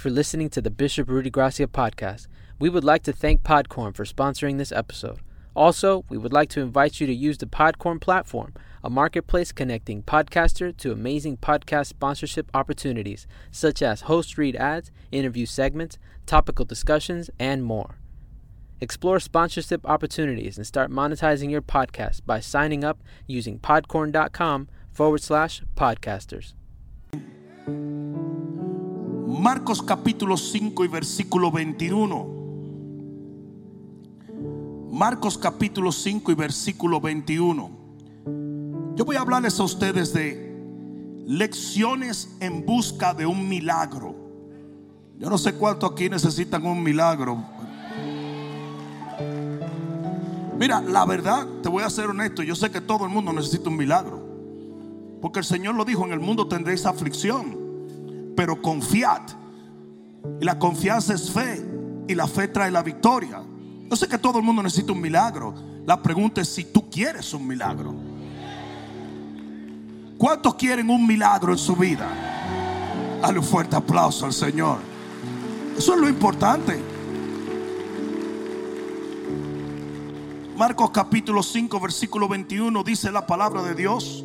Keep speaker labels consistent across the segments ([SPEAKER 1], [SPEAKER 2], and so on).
[SPEAKER 1] for listening to the Bishop Rudy Gracia podcast. We would like to thank Podcorn for sponsoring this episode. Also, we would like to invite you to use the Podcorn platform, a marketplace connecting podcaster to amazing podcast sponsorship opportunities, such as host read ads, interview segments, topical discussions, and more. Explore sponsorship opportunities and start monetizing your podcast by signing up using podcorn.com forward slash podcasters.
[SPEAKER 2] Marcos capítulo 5 y versículo 21. Marcos capítulo 5 y versículo 21. Yo voy a hablarles a ustedes de lecciones en busca de un milagro. Yo no sé cuánto aquí necesitan un milagro. Mira, la verdad, te voy a ser honesto, yo sé que todo el mundo necesita un milagro. Porque el Señor lo dijo, en el mundo tendréis aflicción, pero confiad. Y la confianza es fe, y la fe trae la victoria. Yo sé que todo el mundo necesita un milagro. La pregunta es si tú quieres un milagro. ¿Cuántos quieren un milagro en su vida? Dale un fuerte aplauso al Señor. Eso es lo importante. Marcos capítulo 5, versículo 21 dice la palabra de Dios.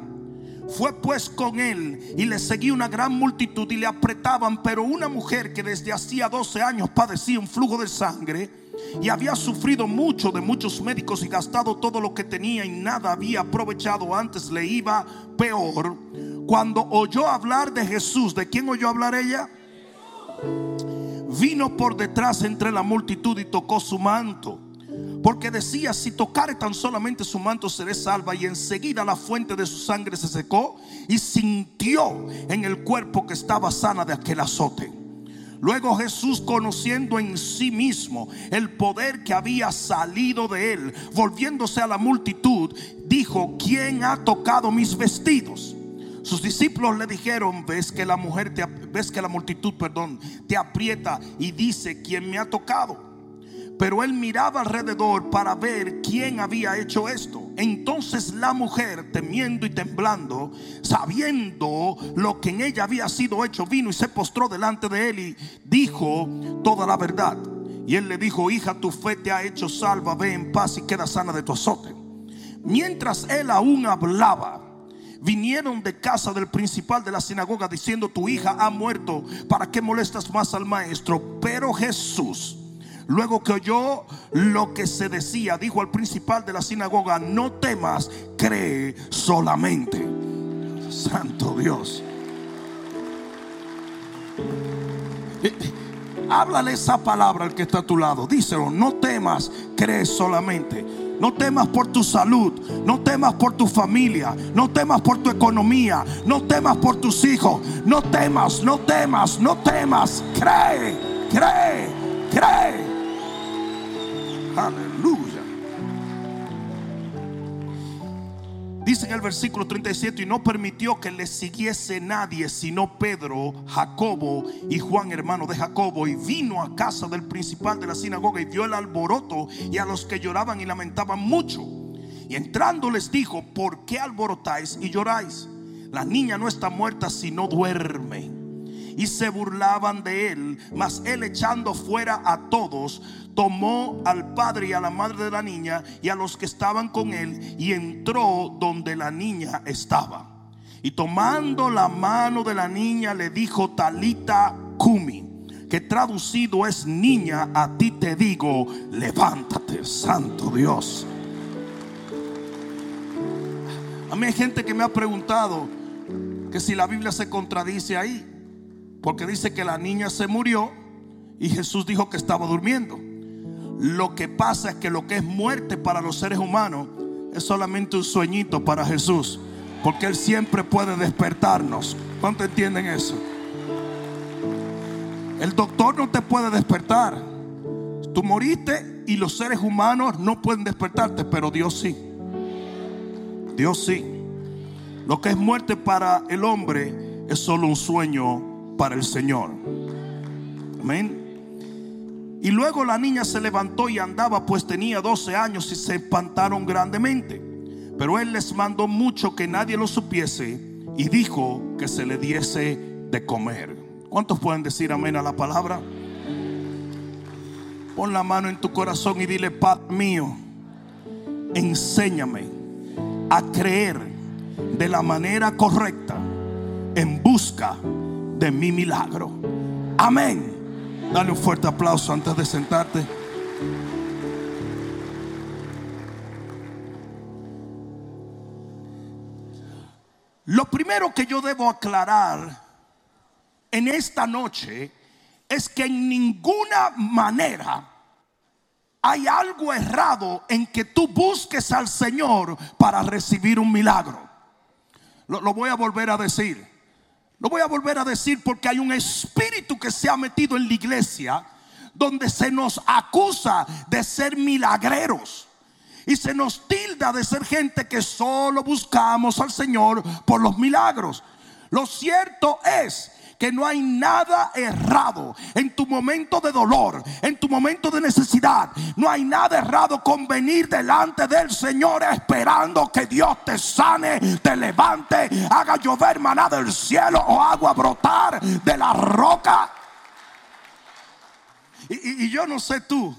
[SPEAKER 2] Fue pues con él y le seguía una gran multitud y le apretaban, pero una mujer que desde hacía 12 años padecía un flujo de sangre y había sufrido mucho de muchos médicos y gastado todo lo que tenía y nada había aprovechado, antes le iba peor. Cuando oyó hablar de Jesús, ¿de quién oyó hablar ella? Vino por detrás entre la multitud y tocó su manto porque decía, si tocare tan solamente su manto seré salva. Y enseguida la fuente de su sangre se secó y sintió en el cuerpo que estaba sana de aquel azote. Luego Jesús, conociendo en sí mismo el poder que había salido de él, volviéndose a la multitud, dijo, ¿quién ha tocado mis vestidos? Sus discípulos le dijeron, ves que la mujer te, ves que la multitud, perdón, te aprieta y dice, ¿quién me ha tocado? Pero él miraba alrededor para ver quién había hecho esto. Entonces la mujer, temiendo y temblando, sabiendo lo que en ella había sido hecho, vino y se postró delante de él y dijo toda la verdad. Y él le dijo, hija, tu fe te ha hecho salva, ve en paz y queda sana de tu azote. Mientras él aún hablaba, vinieron de casa del principal de la sinagoga diciendo, tu hija ha muerto, ¿para qué molestas más al maestro? Pero Jesús Luego que oyó lo que se decía, dijo al principal de la sinagoga, no temas, cree solamente. Santo Dios. Háblale esa palabra al que está a tu lado. Díselo, no temas, cree solamente. No temas por tu salud, no temas por tu familia, no temas por tu economía, no temas por tus hijos, no temas, no temas, no temas, cree, cree, cree. Aleluya. Dice en el versículo 37, y no permitió que le siguiese nadie, sino Pedro, Jacobo y Juan, hermano de Jacobo, y vino a casa del principal de la sinagoga y vio el alboroto y a los que lloraban y lamentaban mucho. Y entrando les dijo, ¿por qué alborotáis y lloráis? La niña no está muerta, sino duerme y se burlaban de él. Mas él echando fuera a todos, tomó al padre y a la madre de la niña y a los que estaban con él y entró donde la niña estaba. Y tomando la mano de la niña le dijo Talita Kumi, que traducido es niña, a ti te digo, levántate, santo Dios. A mí hay gente que me ha preguntado que si la Biblia se contradice ahí. Porque dice que la niña se murió y Jesús dijo que estaba durmiendo. Lo que pasa es que lo que es muerte para los seres humanos es solamente un sueñito para Jesús. Porque Él siempre puede despertarnos. ¿Cuánto entienden eso? El doctor no te puede despertar. Tú moriste y los seres humanos no pueden despertarte, pero Dios sí. Dios sí. Lo que es muerte para el hombre es solo un sueño para el Señor. Amén. Y luego la niña se levantó y andaba, pues tenía 12 años y se espantaron grandemente. Pero él les mandó mucho que nadie lo supiese y dijo que se le diese de comer. ¿Cuántos pueden decir amén a la palabra? Pon la mano en tu corazón y dile, Padre mío, enséñame a creer de la manera correcta en busca de mi milagro. Amén. Dale un fuerte aplauso antes de sentarte. Lo primero que yo debo aclarar en esta noche es que en ninguna manera hay algo errado en que tú busques al Señor para recibir un milagro. Lo, lo, voy a volver a decir. Lo voy a volver a decir porque hay un espíritu que se ha metido en la iglesia donde se nos acusa de ser milagreros. Y se nos tilda de ser gente que solo buscamos al Señor por los milagros. Lo cierto es que no hay nada errado en tu momento de dolor, en tu momento de necesidad. No hay nada errado con venir delante del Señor esperando que Dios te sane, te levante, haga llover maná del cielo o agua brotar de la roca. Y, y, yo no sé tú,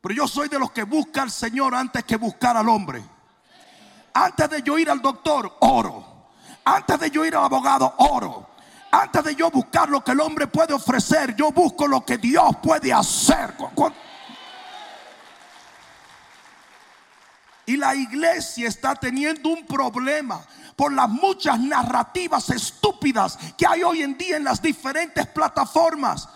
[SPEAKER 2] pero yo soy de los que busca al Señor antes que buscar al hombre. Antes de yo ir al doctor, oro. Antes de yo ir al abogado, oro. Antes de yo buscar lo que el hombre puede ofrecer, yo busco lo que Dios puede hacer. Y la iglesia está teniendo un problema por las muchas narrativas estúpidas que hay hoy en día en las diferentes plataformas.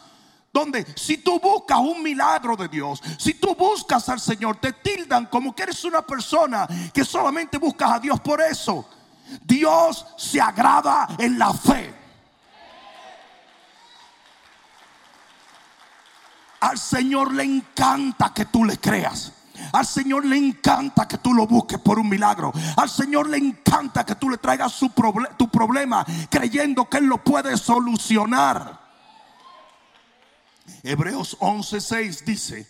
[SPEAKER 2] Donde si tú buscas un milagro de Dios, si tú buscas al Señor, te tildan como que eres una persona que solamente buscas a Dios por eso. Dios se agrada en la fe. Al Señor le encanta que tú le creas. Al Señor le encanta que tú lo busques por un milagro. Al Señor le encanta que tú le traigas su tu problema creyendo que Él lo puede solucionar. Hebreos 11:6 dice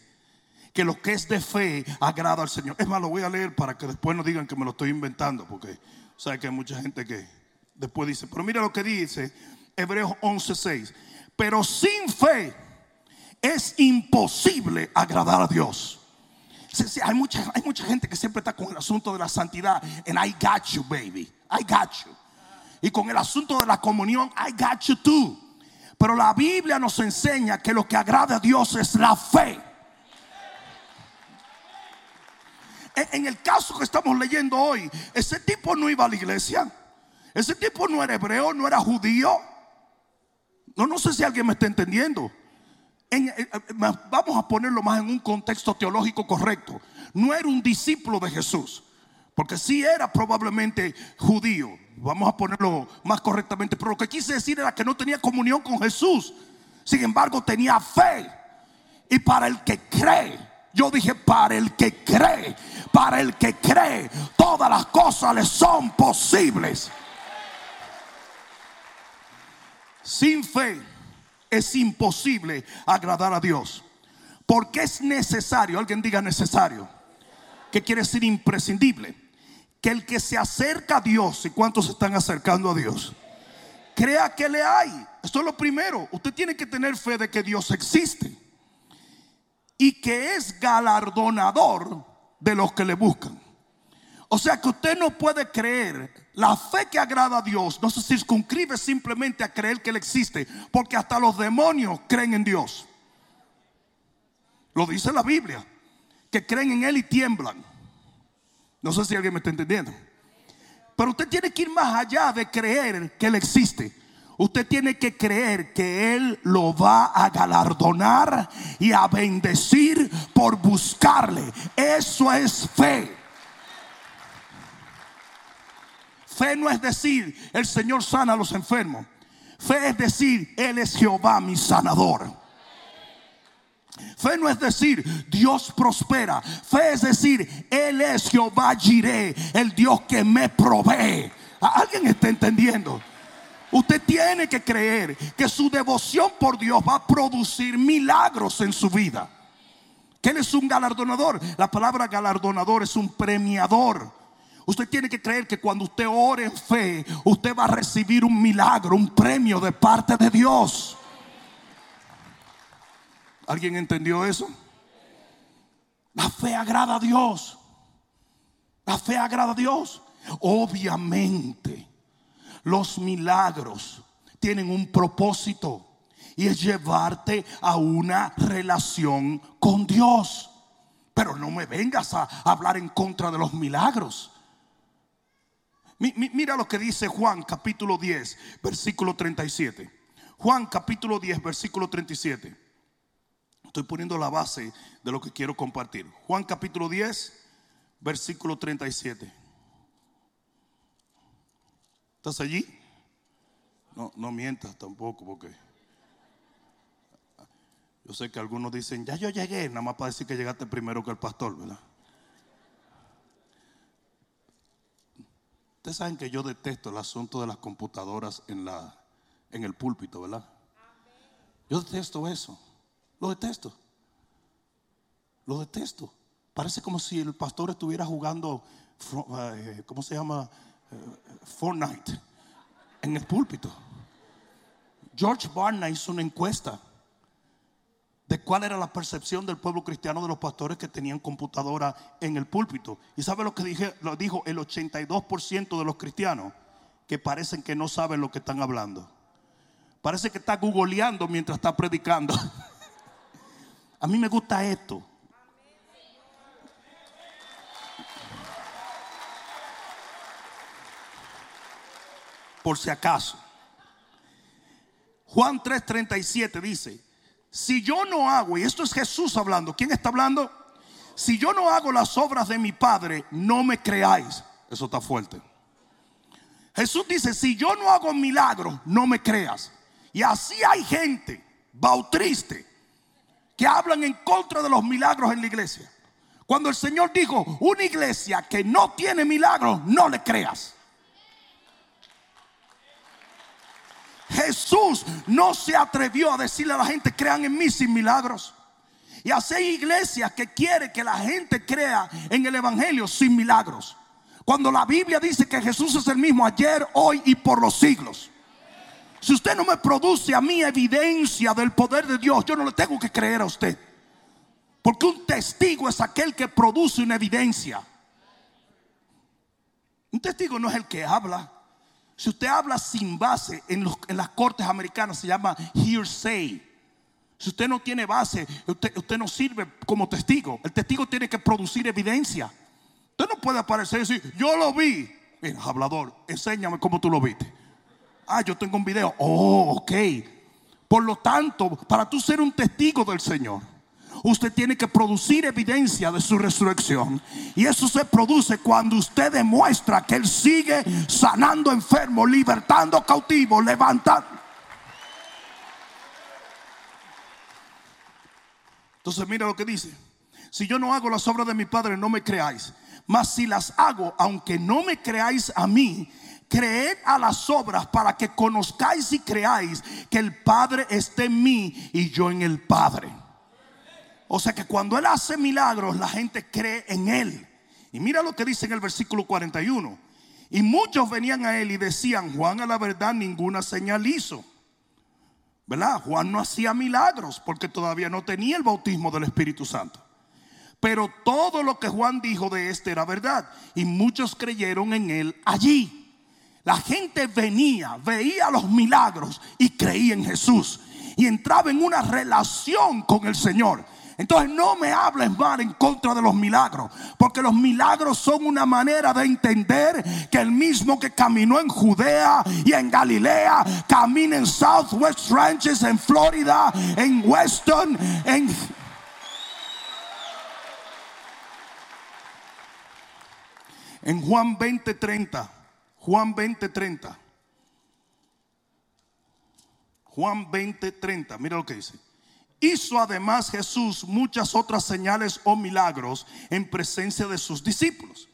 [SPEAKER 2] que lo que es de fe agrada al Señor. Es más, lo voy a leer para que después no digan que me lo estoy inventando, porque sabe que hay mucha gente que después dice, pero mira lo que dice Hebreos 11:6. Pero sin fe es imposible agradar a Dios. hay, mucha, gente que siempre está con el asunto de la santidad. And I got you, baby. I got you. Y con el asunto de la comunión, I got you too. Pero la Biblia nos enseña que lo que agrada a Dios es la fe. En el caso que estamos leyendo hoy, ese tipo no iba a la iglesia. Ese tipo no era hebreo, no era judío. No, no sé si alguien me está entendiendo. En, vamos a ponerlo más en un contexto teológico correcto. No era un discípulo de Jesús, porque sí era probablemente judío. Vamos a ponerlo más correctamente. Pero lo que quise decir era que no tenía comunión con Jesús. Sin embargo, tenía fe. Y para el que cree, yo dije, para el que cree, para el que cree, todas las cosas le son posibles. Sin fe es imposible agradar a Dios. Porque es necesario, alguien diga necesario, que quiere decir imprescindible, que el que se acerca a Dios, ¿y cuántos se están acercando a Dios? Crea que le hay. Esto es lo primero. Usted tiene que tener fe de que Dios existe y que es galardonador de los que le buscan. O sea que usted no puede creer. La fe que agrada a Dios no se circunscribe simplemente a creer que Él existe, porque hasta los demonios creen en Dios. Lo dice la Biblia, que creen en Él y tiemblan. No sé si alguien me está entendiendo. Pero usted tiene que ir más allá de creer que Él existe. Usted tiene que creer que Él lo va a galardonar y a bendecir por buscarle. Eso es fe. Fe no es decir, el Señor sana a los enfermos. Fe es decir, Él es Jehová mi sanador. Fe no es decir Dios prospera. Fe es decir, Él es Jehová el Dios que me provee. ¿Alguien está entendiendo? Usted tiene que creer que su devoción por Dios va a producir milagros en su vida. Que Él es un galardonador. La palabra galardonador es un premiador. Usted tiene que creer que cuando usted ore en fe, usted va a recibir un milagro, un premio de parte de Dios. ¿Alguien entendió eso? La fe agrada a Dios. La fe agrada a Dios. Obviamente, los milagros tienen un propósito y es llevarte a una relación con Dios. Pero no me vengas a hablar en contra de los milagros. Mira lo que dice Juan capítulo 10, versículo 37. Juan capítulo 10, versículo 37. Estoy poniendo la base de lo que quiero compartir. Juan capítulo 10, versículo 37. ¿Estás allí? No, no mientas tampoco porque yo sé que algunos dicen, ya yo llegué, nada más para decir que llegaste primero que el pastor, ¿verdad? Ustedes saben que yo detesto el asunto de las computadoras en, la, en el púlpito, ¿verdad? Yo detesto eso. Lo detesto. Lo detesto. Parece como si el pastor estuviera jugando, eh, ¿cómo se llama? Eh, Fortnite en el púlpito. George Barna hizo una encuesta de cuál era la percepción del pueblo cristiano de los pastores que tenían computadora en el púlpito. ¿Y sabe lo que dije, lo dijo el 82% de los cristianos? Que parecen que no saben lo que están hablando. Parece que está googleando mientras está predicando. A mí me gusta esto. Por si acaso. Juan 3:37 dice, si yo no hago, y esto es Jesús hablando, ¿quién está hablando? Si yo no hago las obras de mi Padre, no me creáis. Eso está fuerte. Jesús dice, si yo no hago milagros, no me creas. Y así hay gente, bautriste, que hablan en contra de los milagros en la iglesia. Cuando el Señor dijo, una iglesia que no tiene milagros, no le creas. Jesús no se atrevió a decirle a la gente, crean en mí sin milagros. Y hace iglesias que quiere que la gente crea en el Evangelio sin milagros. Cuando la Biblia dice que Jesús es el mismo ayer, hoy y por los siglos. Si usted no me produce a mí evidencia del poder de Dios, yo no le tengo que creer a usted. Porque un testigo es aquel que produce una evidencia. Un testigo no es el que habla. Si usted habla sin base en, las cortes americanas se llama hearsay. Si usted no tiene base, usted, no sirve como testigo. El testigo tiene que producir evidencia. Usted no puede aparecer y decir, yo lo vi. Mira, hablador, enséñame cómo tú lo viste. Ah, yo tengo un video. Oh, ok. Por lo tanto, para tú ser un testigo del Señor, usted tiene que producir evidencia de su resurrección. Y eso se produce cuando usted demuestra que Él sigue sanando enfermos, libertando cautivos, levantando. Entonces mira lo que dice. Si yo no hago las obras de mi Padre, no me creáis. Mas si las hago, aunque no me creáis a mí, creed a las obras para que conozcáis y creáis que el Padre esté en mí y yo en el Padre. O sea que cuando Él hace milagros, la gente cree en Él. Y mira lo que dice en el versículo 41. Y muchos venían a Él y decían, Juan a la verdad ninguna señal hizo. ¿Verdad? Juan no hacía milagros porque todavía no tenía el bautismo del Espíritu Santo. Pero todo lo que Juan dijo de este era verdad. Y muchos creyeron en Él allí. La gente venía, veía los milagros y creía en Jesús. Y entraba en una relación con el Señor. Entonces no me hables mal en contra de los milagros, porque los milagros son una manera de entender que el mismo que caminó en Judea y en Galilea, camina en Southwest Ranches, en Florida, en Weston, en... En Juan 20:30 Juan 20:30. Juan 20:30. Mira lo que dice. Hizo además Jesús muchas otras señales o milagros en presencia de sus discípulos,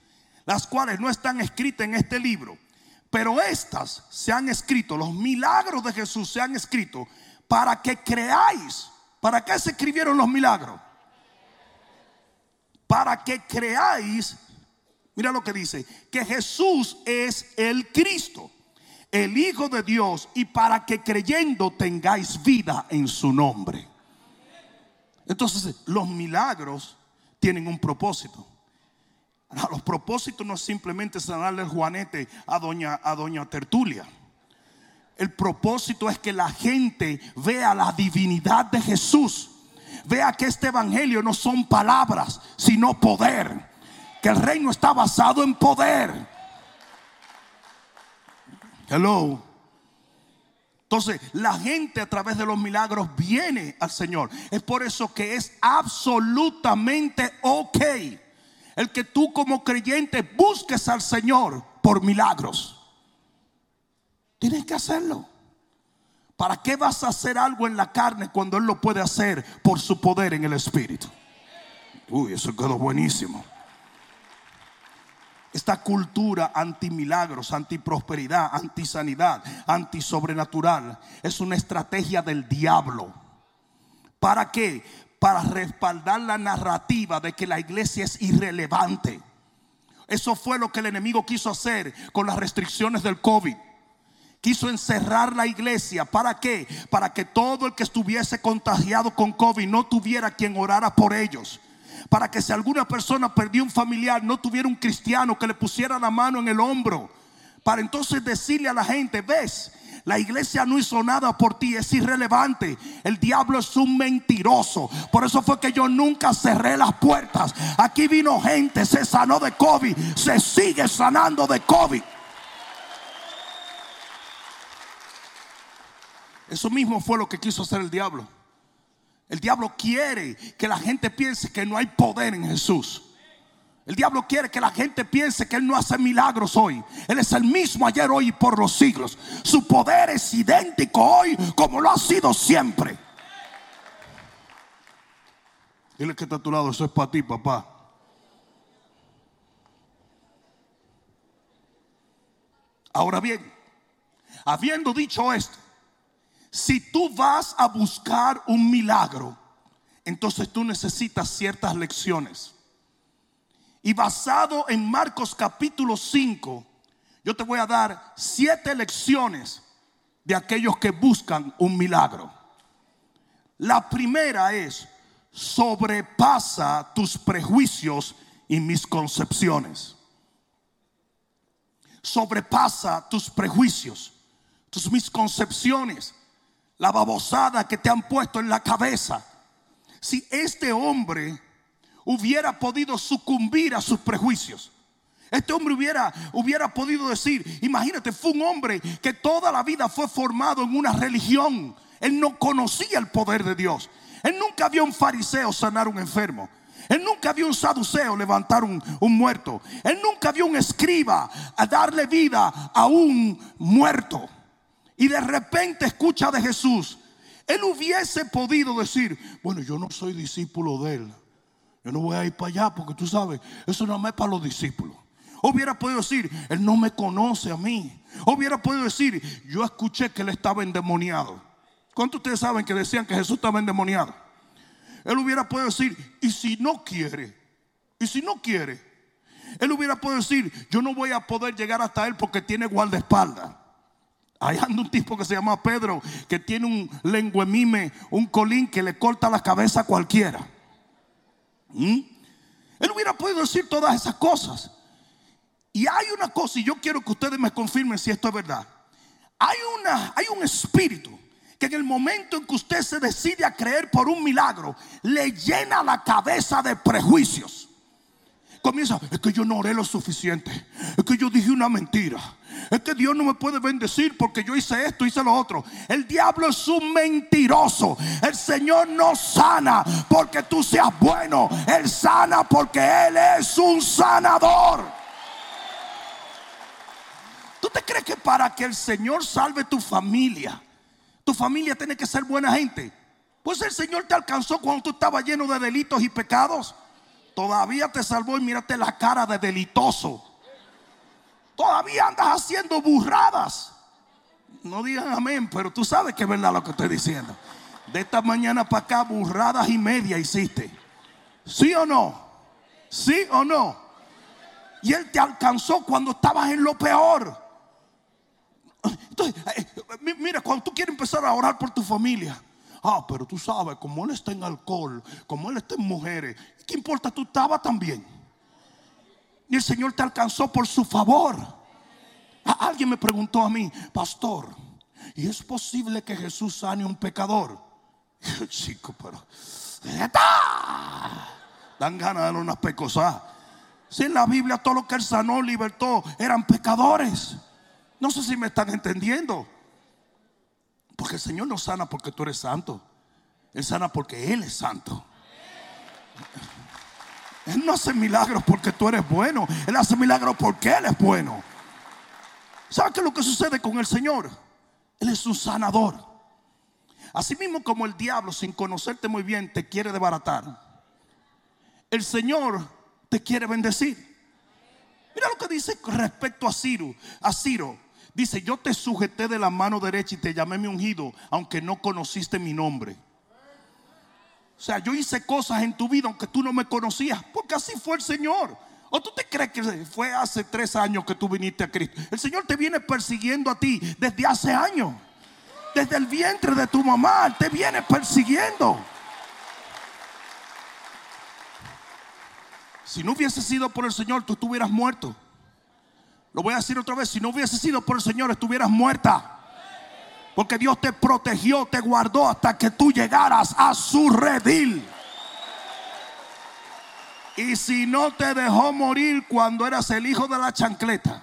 [SPEAKER 2] las cuales no están escritas en este libro, pero estas se han escrito, los milagros de Jesús se han escrito para que creáis. ¿Para qué se escribieron los milagros? Para que creáis, mira lo que dice, que Jesús es el Cristo, el Hijo de Dios, y para que creyendo tengáis vida en su nombre. Entonces, los milagros tienen un propósito. los propósitos no es simplemente sanarle el juanete a doña, a doña Tertulia. El propósito es que la gente vea la divinidad de Jesús. Vea que este evangelio no son palabras, sino poder. Que el reino está basado en poder. Hello. Entonces, la gente a través de los milagros viene al Señor. Es por eso que es absolutamente ok el que tú como creyente busques al Señor por milagros. Tienes que hacerlo. ¿Para qué vas a hacer algo en la carne cuando Él lo puede hacer por su poder en el Espíritu? Uy, eso quedó buenísimo. Esta cultura anti-milagros, anti-prosperidad, anti-sanidad, anti-sobrenatural es una estrategia del diablo. ¿Para qué? Para respaldar la narrativa de que la iglesia es irrelevante. Eso fue lo que el enemigo quiso hacer con las restricciones del COVID. Quiso encerrar la iglesia. ¿Para qué? Para que todo el que estuviese contagiado con COVID no tuviera quien orara por ellos para que si alguna persona perdió un familiar, no tuviera un cristiano que le pusiera la mano en el hombro. Para entonces decirle a la gente, ves, la iglesia no hizo nada por ti, es irrelevante. El diablo es un mentiroso. Por eso fue que yo nunca cerré las puertas. Aquí vino gente, se sanó de COVID, se sigue sanando de COVID. Eso mismo fue lo que quiso hacer el diablo. El diablo quiere que la gente piense que no hay poder en Jesús. El diablo quiere que la gente piense que Él no hace milagros hoy. Él es el mismo ayer, hoy y por los siglos. Su poder es idéntico hoy como lo ha sido siempre. Dile que está a tu lado, eso es para ti, papá. Ahora bien, habiendo dicho esto, si tú vas a buscar un milagro, entonces tú necesitas ciertas lecciones. Y basado en Marcos capítulo 5, yo te voy a dar siete lecciones de aquellos que buscan un milagro. La primera es, sobrepasa tus prejuicios y mis concepciones. Sobrepasa tus prejuicios, tus misconcepciones la babosada que te han puesto en la cabeza. Si este hombre hubiera podido sucumbir a sus prejuicios, este hombre hubiera, hubiera podido decir, imagínate, fue un hombre que toda la vida fue formado en una religión. Él no conocía el poder de Dios. Él nunca vio un fariseo sanar un enfermo. Él nunca vio un saduceo levantar un, un, muerto. Él nunca vio un escriba a darle vida a un muerto y de repente escucha de Jesús, él hubiese podido decir, bueno, yo no soy discípulo de él. Yo no voy a ir para allá porque tú sabes, eso no es para los discípulos. Hubiera podido decir, él no me conoce a mí. Hubiera podido decir, yo escuché que él estaba endemoniado. ¿Cuántos ustedes saben que decían que Jesús estaba endemoniado? Él hubiera podido decir, y si no quiere, y si no quiere, él hubiera podido decir, yo no voy a poder llegar hasta él porque tiene guardaespaldas. Ahí anda un tipo que se llama Pedro, que tiene un lenguemime, un colín que le corta la cabeza a cualquiera. ¿Mm? Él hubiera podido decir todas esas cosas. Y hay una cosa, y yo quiero que ustedes me confirmen si esto es verdad. Hay, una, hay un espíritu que en el momento en que usted se decide a creer por un milagro, le llena la cabeza de prejuicios. Comienza, es que yo no oré lo suficiente, es que yo dije una mentira es que Dios no me puede bendecir porque yo hice esto, hice lo otro. El diablo es un mentiroso. El Señor no sana porque tú seas bueno. Él sana porque Él es un sanador. ¿Tú te crees que para que el Señor salve tu familia, tu familia tiene que ser buena gente? Pues el Señor te alcanzó cuando tú estabas lleno de delitos y pecados. Todavía te salvó y mírate la cara de delitoso. Todavía andas haciendo burradas. No digan amén, pero tú sabes que es verdad lo que estoy diciendo. De esta mañana para acá, burradas y media hiciste. ¿Sí o no? ¿Sí o no? Y Él te alcanzó cuando estabas en lo peor. Entonces, eh, mira, cuando tú quieres empezar a orar por tu familia. Ah, pero tú sabes, como Él está en alcohol, como Él está en mujeres, ¿qué importa? Tú estabas también. Y el Señor te alcanzó por su favor. Alguien me preguntó a mí, pastor, ¿y es posible que Jesús sane un pecador? chico, pero dan ganas de darle unas pecosas. Si en la Biblia todo lo que él sanó, libertó, eran pecadores. No sé si me están entendiendo. Porque el Señor no sana porque tú eres santo. Él sana porque Él es santo. Él no hace milagros porque tú eres bueno. Él hace milagros porque Él es bueno. ¿Sabes qué es lo que sucede con el Señor? Él es un sanador. Así mismo como el diablo, sin conocerte muy bien, te quiere desbaratar. El Señor te quiere bendecir. Mira lo que dice respecto a Ciro. A Ciro. Dice, yo te sujeté de la mano derecha y te llamé mi ungido, aunque no conociste mi nombre. O sea, yo hice cosas en tu vida aunque tú no me conocías, porque así fue el Señor. ¿O tú te crees que fue hace tres años que tú viniste a Cristo? El Señor te viene persiguiendo a ti desde hace años. Desde el vientre de tu mamá, te viene persiguiendo. Si no hubiese sido por el Señor, tú estuvieras muerto. Lo voy a decir otra vez, si no hubiese sido por el Señor, estuvieras muerta. Porque Dios te protegió, te guardó hasta que tú llegaras a su redil. Y si no te dejó morir cuando eras el hijo de la chancleta,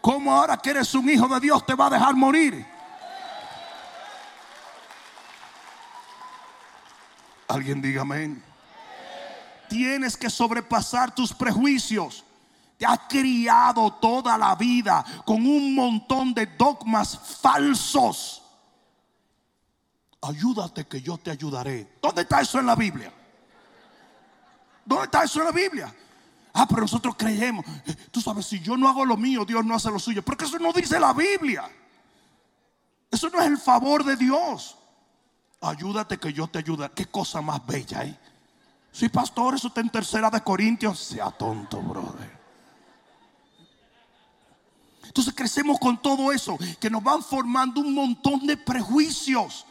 [SPEAKER 2] ¿cómo ahora que eres un hijo de Dios te va a dejar morir? Alguien diga amén. Tienes que sobrepasar tus prejuicios. Te has criado toda la vida con un montón de dogmas falsos. Ayúdate que yo te ayudaré. ¿Dónde está eso en la Biblia? ¿Dónde está eso en la Biblia? Ah, pero nosotros creemos. Tú sabes, si yo no hago lo mío, Dios no hace lo suyo. Porque eso no dice la Biblia. Eso no es el favor de Dios. Ayúdate que yo te ayude. Qué cosa más bella, ¿eh? Sí, pastor, eso está en tercera de Corintios. Sea tonto, brother. Entonces crecemos con todo eso, que nos van formando un montón de prejuicios,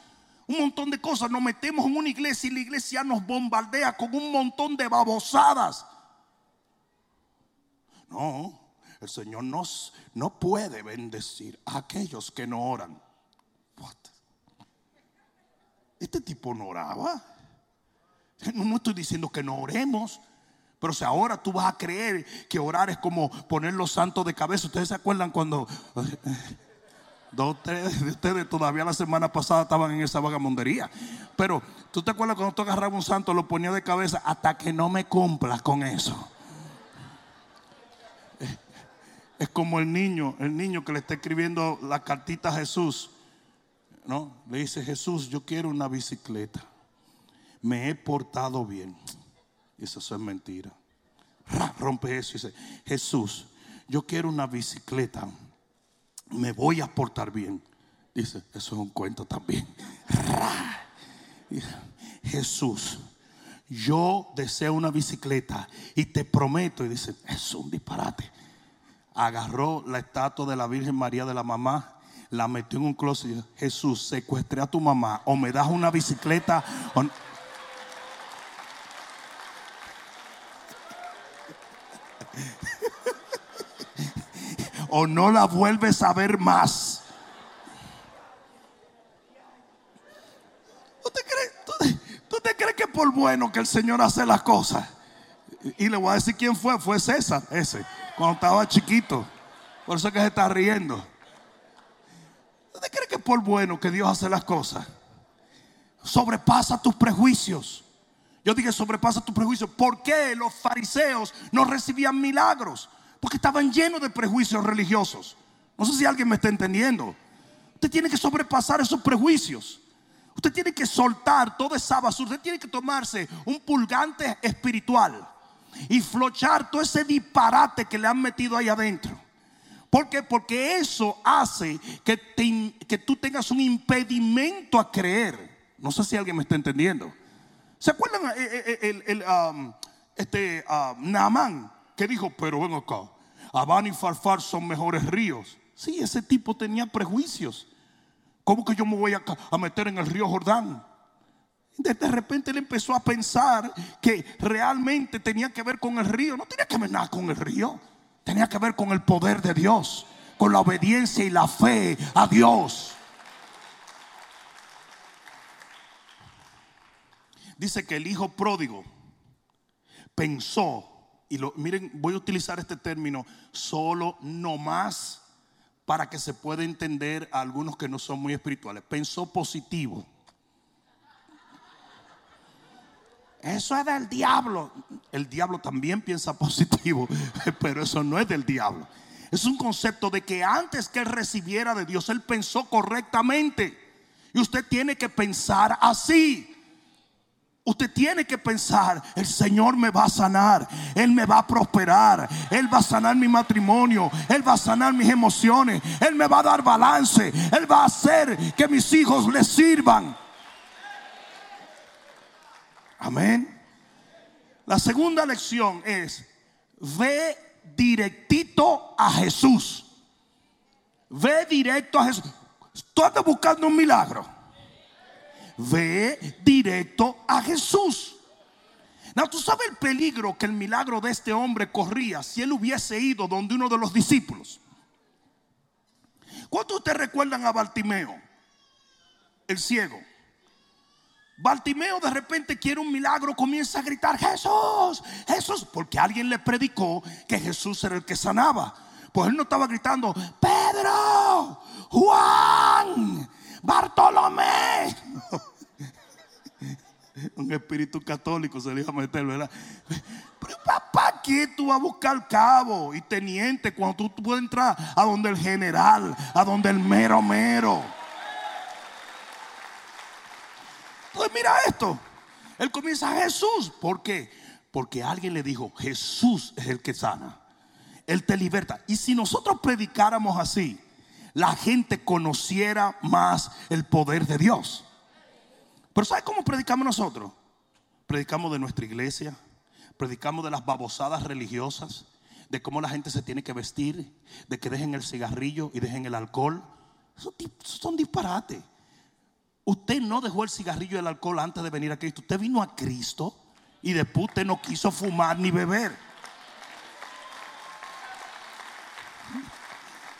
[SPEAKER 2] un montón de cosas. Nos metemos en una iglesia y la iglesia nos bombardea con un montón de babosadas. No, el Señor nos, no puede bendecir a aquellos que no oran. Este tipo no oraba. No, estoy diciendo que no oremos. Pero si ahora tú vas a creer que orar es como poner los santos de cabeza. Ustedes se acuerdan cuando dos, tres de ustedes todavía la semana pasada estaban en esa vagamondería. Pero tú te acuerdas cuando tú agarrabas un santo, lo ponías de cabeza hasta que no me cumplas con eso. Es como el niño, el niño que le está escribiendo la cartita a Jesús. ¿No? Le dice, Jesús, yo quiero una bicicleta me he portado bien. Y eso es mentira. Rompe eso y dice, Jesús, yo quiero una bicicleta. Me voy a portar bien. Dice, eso es un cuento también. Jesús, yo deseo una bicicleta y te prometo. Y dice, es un disparate. Agarró la estatua de la Virgen María de la mamá la metió en un closet Jesús, secuestré a tu mamá o me das una bicicleta. o no la vuelves a ver más. ¿Tú te, crees, que por bueno que el Señor hace las cosas? Y le voy a decir quién fue. Fue César, ese, cuando estaba chiquito. Por eso que se está riendo. ¿Tú te crees que por bueno que Dios hace las cosas? Sobrepasa tus prejuicios. Yo dije, sobrepasa tus prejuicios. ¿Por qué los fariseos no recibían milagros? Porque estaban llenos de prejuicios religiosos. No sé si alguien me está entendiendo. Usted tiene que sobrepasar esos prejuicios. Usted tiene que soltar toda esa basura. Usted tiene que tomarse un pulgante espiritual y flochar todo ese disparate que le han metido ahí adentro. ¿Por qué? Porque eso hace que, que tú tengas un impedimento a creer. No sé si alguien me está entendiendo. ¿Se acuerdan eh, eh, eh, el, um, este, um, Naamán que dijo, pero ven acá, Abán y Farfar son mejores ríos? Sí, ese tipo tenía prejuicios. ¿Cómo que yo me voy a, meter en el río Jordán? De, repente él empezó a pensar que realmente tenía que ver con el río. No tenía que ver nada con el río. Tenía que ver con el poder de Dios, con la obediencia y la fe a Dios. Dice que el hijo pródigo pensó, y lo, miren, voy a utilizar este término, solo no más para que se pueda entender a algunos que no son muy espirituales. Pensó positivo. Eso es del diablo. El diablo también piensa positivo, pero eso no es del diablo. Es un concepto de que antes que él recibiera de Dios, él pensó correctamente. Y usted tiene que pensar así. Usted tiene que pensar, el Señor me va a sanar, Él me va a prosperar, Él va a sanar mi matrimonio, Él va a sanar mis emociones, Él me va a dar balance, Él va a hacer que mis hijos le sirvan. Amén. La segunda lección es, ve directito a Jesús. Ve directo a Jesús. Estoy buscando un milagro ve directo a Jesús. No, tú sabes el peligro que el milagro de este hombre corría si él hubiese ido donde uno de los discípulos. ¿Cuántos ustedes recuerdan a Bartimeo, el ciego? Bartimeo de repente quiere un milagro, comienza a gritar, Jesús, Jesús, porque alguien le predicó que Jesús era el que sanaba. Pues él no estaba gritando, Pedro, Juan, Bartolomé. Un espíritu católico se le iba a meter, ¿verdad? Pero papá, ¿qué tú vas a buscar cabo y teniente cuando tú, puedes entrar a donde el general, a donde el mero mero? Entonces mira esto. Él comienza a Jesús. ¿Por qué? Porque alguien le dijo, Jesús es el que sana. Él te liberta. Y si nosotros predicáramos así, la gente conociera más el poder de Dios. Pero ¿sabe cómo predicamos nosotros? Predicamos de nuestra iglesia, predicamos de las babosadas religiosas, de cómo la gente se tiene que vestir, de que dejen el cigarrillo y dejen el alcohol. Eso son disparates. Usted no dejó el cigarrillo y el alcohol antes de venir a Cristo. Usted vino a Cristo y después usted no quiso fumar ni beber.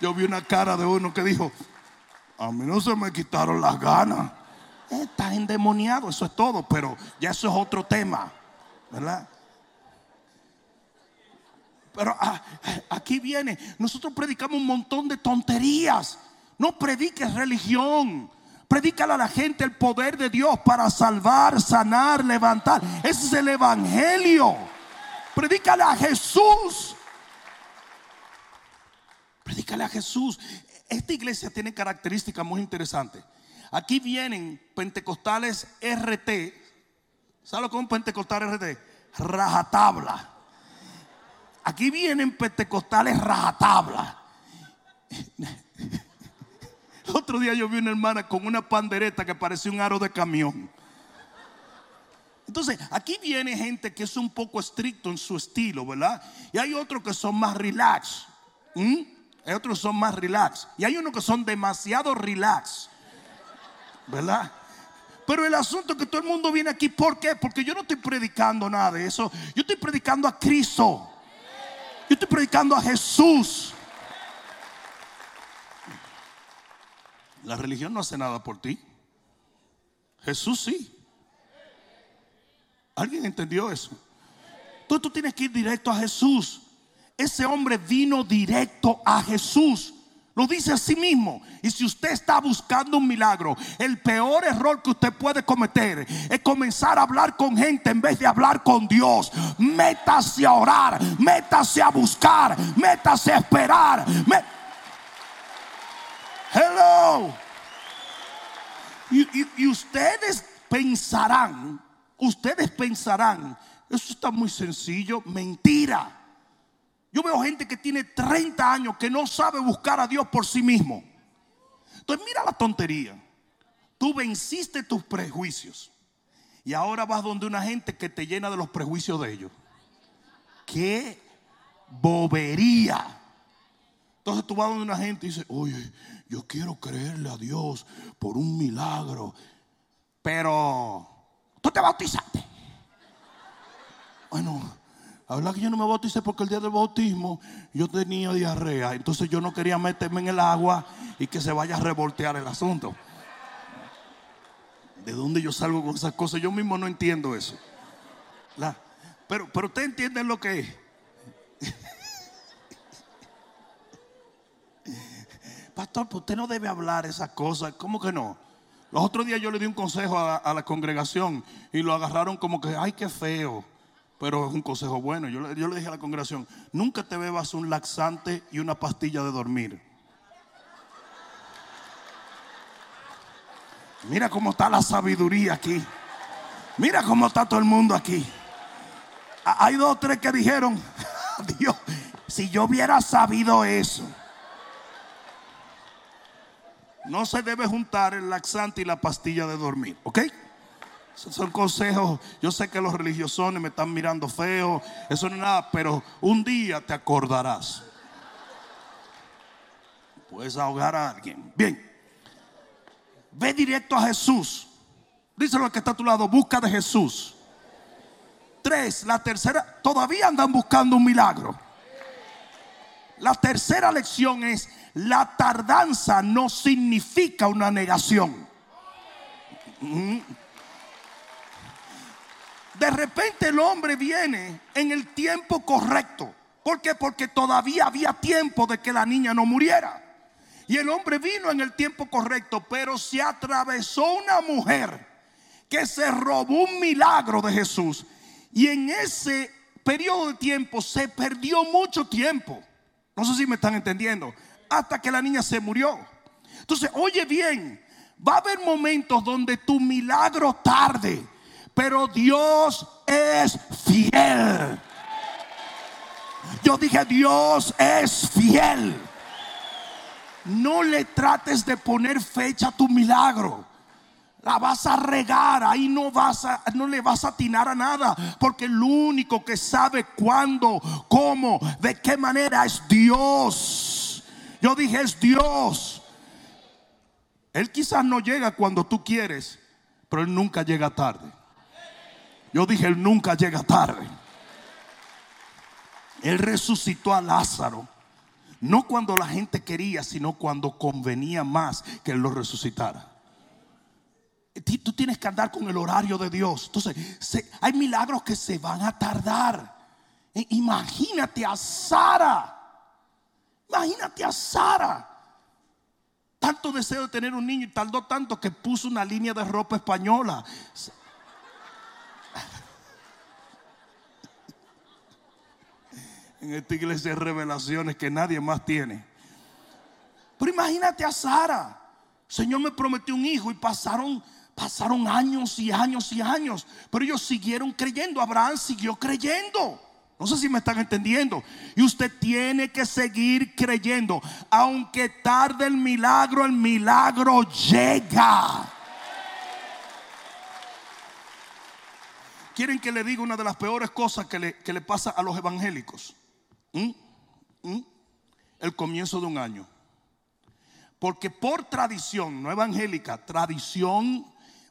[SPEAKER 2] Yo vi una cara de uno que dijo, a mí no se me quitaron las ganas. Está endemoniado, eso es todo, pero ya eso es otro tema, ¿verdad? Pero ah, aquí viene, nosotros predicamos un montón de tonterías. No prediques religión. Predícale a la gente el poder de Dios para salvar, sanar, levantar. Ese es el evangelio. Predícale a Jesús. Predícale a Jesús. Esta iglesia tiene características muy interesantes. Aquí vienen pentecostales RT. ¿Sabes lo que es un pentecostal RT? Rajatabla. Aquí vienen pentecostales rajatabla. El otro día yo vi una hermana con una pandereta que parecía un aro de camión. Entonces, aquí viene gente que es un poco estricto en su estilo, ¿verdad? Y hay otros que son más relax. Hay otros que son más relax. Y hay unos que son demasiado relax. ¿Verdad? Pero el asunto es que todo el mundo viene aquí, ¿por qué? Porque yo no estoy predicando nada de eso. Yo estoy predicando a Cristo. Yo estoy predicando a Jesús. La religión no hace nada por ti. Jesús sí. ¿Alguien entendió eso? Entonces tú tienes que ir directo a Jesús. Ese hombre vino directo a Jesús. Lo dice a sí mismo. Y si usted está buscando un milagro, el peor error que usted puede cometer es comenzar a hablar con gente en vez de hablar con Dios. Métase a orar, métase a buscar, métase a esperar. Hello. Y, y- ustedes pensarán, ustedes pensarán, eso está muy sencillo, mentira. Yo veo gente que tiene 30 años que no sabe buscar a Dios por sí mismo. Entonces mira la tontería. Tú venciste tus prejuicios y ahora vas donde una gente que te llena de los prejuicios de ellos. ¡Qué bobería! Entonces tú vas donde una gente y dices, oye, yo quiero creerle a Dios por un milagro. Pero tú te bautizaste. Bueno, habla que yo no me bauticé porque el día del bautismo yo tenía diarrea. Entonces yo no quería meterme en el agua y que se vaya a revoltear el asunto. ¿De dónde yo salgo con esas cosas? Yo mismo no entiendo eso. La- pero, pero ustedes entienden lo que es. Pastor, pues usted no debe hablar esas cosas. ¿Cómo que no? Los otros días yo le di un consejo a la congregación y lo agarraron como que, ay, qué feo. Pero es un consejo bueno. Yo, yo le dije a la congregación, nunca te bebas un laxante y una pastilla de dormir. Mira cómo está la sabiduría aquí. Mira cómo está todo el mundo aquí. Hay dos o tres que dijeron, Dios, si yo hubiera sabido eso. No se debe juntar el laxante y la pastilla de dormir, ¿ok? Son consejos. Yo sé que los religiosones me están mirando feo. Eso no es nada, pero un día te acordarás. Puedes ahogar a alguien. Bien. Ve directo a Jesús. Díselo al que está a tu lado. Busca de Jesús. Tres. La tercera. Todavía andan buscando un milagro. La tercera lección es, la tardanza no significa una negación. Mm. De repente el hombre viene en el tiempo correcto. ¿Por qué? Porque todavía había tiempo de que la niña no muriera. Y el hombre vino en el tiempo correcto, pero se atravesó una mujer que se robó un milagro de Jesús. Y en ese periodo de tiempo se perdió mucho tiempo. No sé si me están entendiendo. Hasta que la niña se murió. Entonces, oye bien, va a haber momentos donde tu milagro tarde, pero Dios es fiel. Yo dije, Dios es fiel. No le trates de poner fecha a tu milagro. La vas a regar, ahí no vas a, no le vas a atinar a nada, porque el único que sabe cuándo, cómo, de qué manera es Dios. Yo dije es Dios. Él quizás no llega cuando tú quieres, pero él nunca llega tarde. Yo dije él nunca llega tarde. Él resucitó a Lázaro. No cuando la gente quería, sino cuando convenía más que él lo resucitara. Tú tienes que andar con el horario de Dios. Entonces, se- hay milagros que se van a tardar. E- Imagínate a Sara. Imagínate a Sara. Tanto deseo de tener un niño y tardó tanto que puso una línea de ropa española. En esta iglesia hay revelaciones que nadie más tiene. Pero imagínate a Sara. Señor me prometió un hijo y pasaron, pasaron años y años y años. Pero ellos siguieron creyendo. Abraham siguió creyendo. No sé si me están entendiendo. Y usted tiene que seguir creyendo. Aunque tarde el milagro, el milagro llega. ¿Quieren que le diga una de las peores cosas que le, que le pasa a los evangélicos? ¿Mm? ¿Mm? El comienzo de un año. Porque por tradición, no evangélica, tradición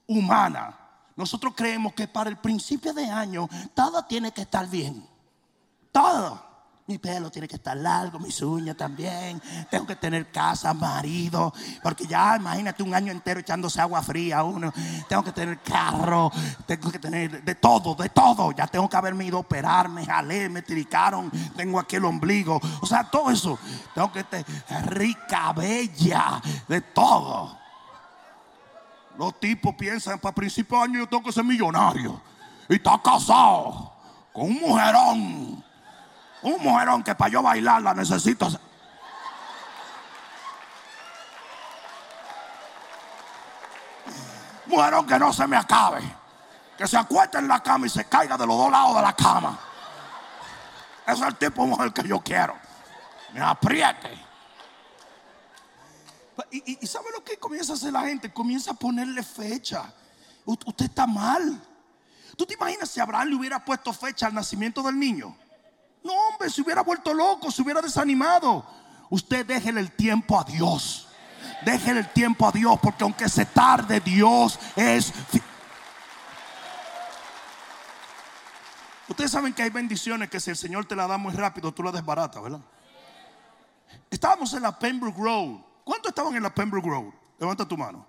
[SPEAKER 2] humana, nosotros creemos que para el principio de año todo tiene que estar bien. Todo. Mi pelo tiene que estar largo, mis uñas también. Tengo que tener casa, marido. Porque ya imagínate un año entero echándose agua fría uno. Tengo que tener carro. Tengo que tener de todo, de todo. Ya tengo que haberme ido a operar. Me jalé, me tricaron. Tengo aquí el ombligo. O sea, todo eso. Tengo que tener rica, bella, de todo. Los tipos piensan, para principio de año yo tengo que ser millonario. Y está casado con un mujerón. Un mujerón que para yo bailar la necesito. Muero que no se me acabe. Que se acueste en la cama y se caiga de los dos lados de la cama. Ese es el tipo de mujer que yo quiero. Me apriete. Y, y, y ¿sabe lo que comienza a hacer la gente? Comienza a ponerle fecha. Usted está mal. ¿Tú te imaginas si Abraham le hubiera puesto fecha al nacimiento del niño? No, hombre, se hubiera vuelto loco, se hubiera desanimado. Usted déjele el tiempo a Dios. Déjele el tiempo a Dios, porque aunque se tarde, Dios es. Ustedes saben que hay bendiciones que si el Señor te la da muy rápido, tú la desbaratas, ¿verdad? Estábamos en la Pembroke Road. ¿Cuántos estaban en la Pembroke Road? Levanta tu mano.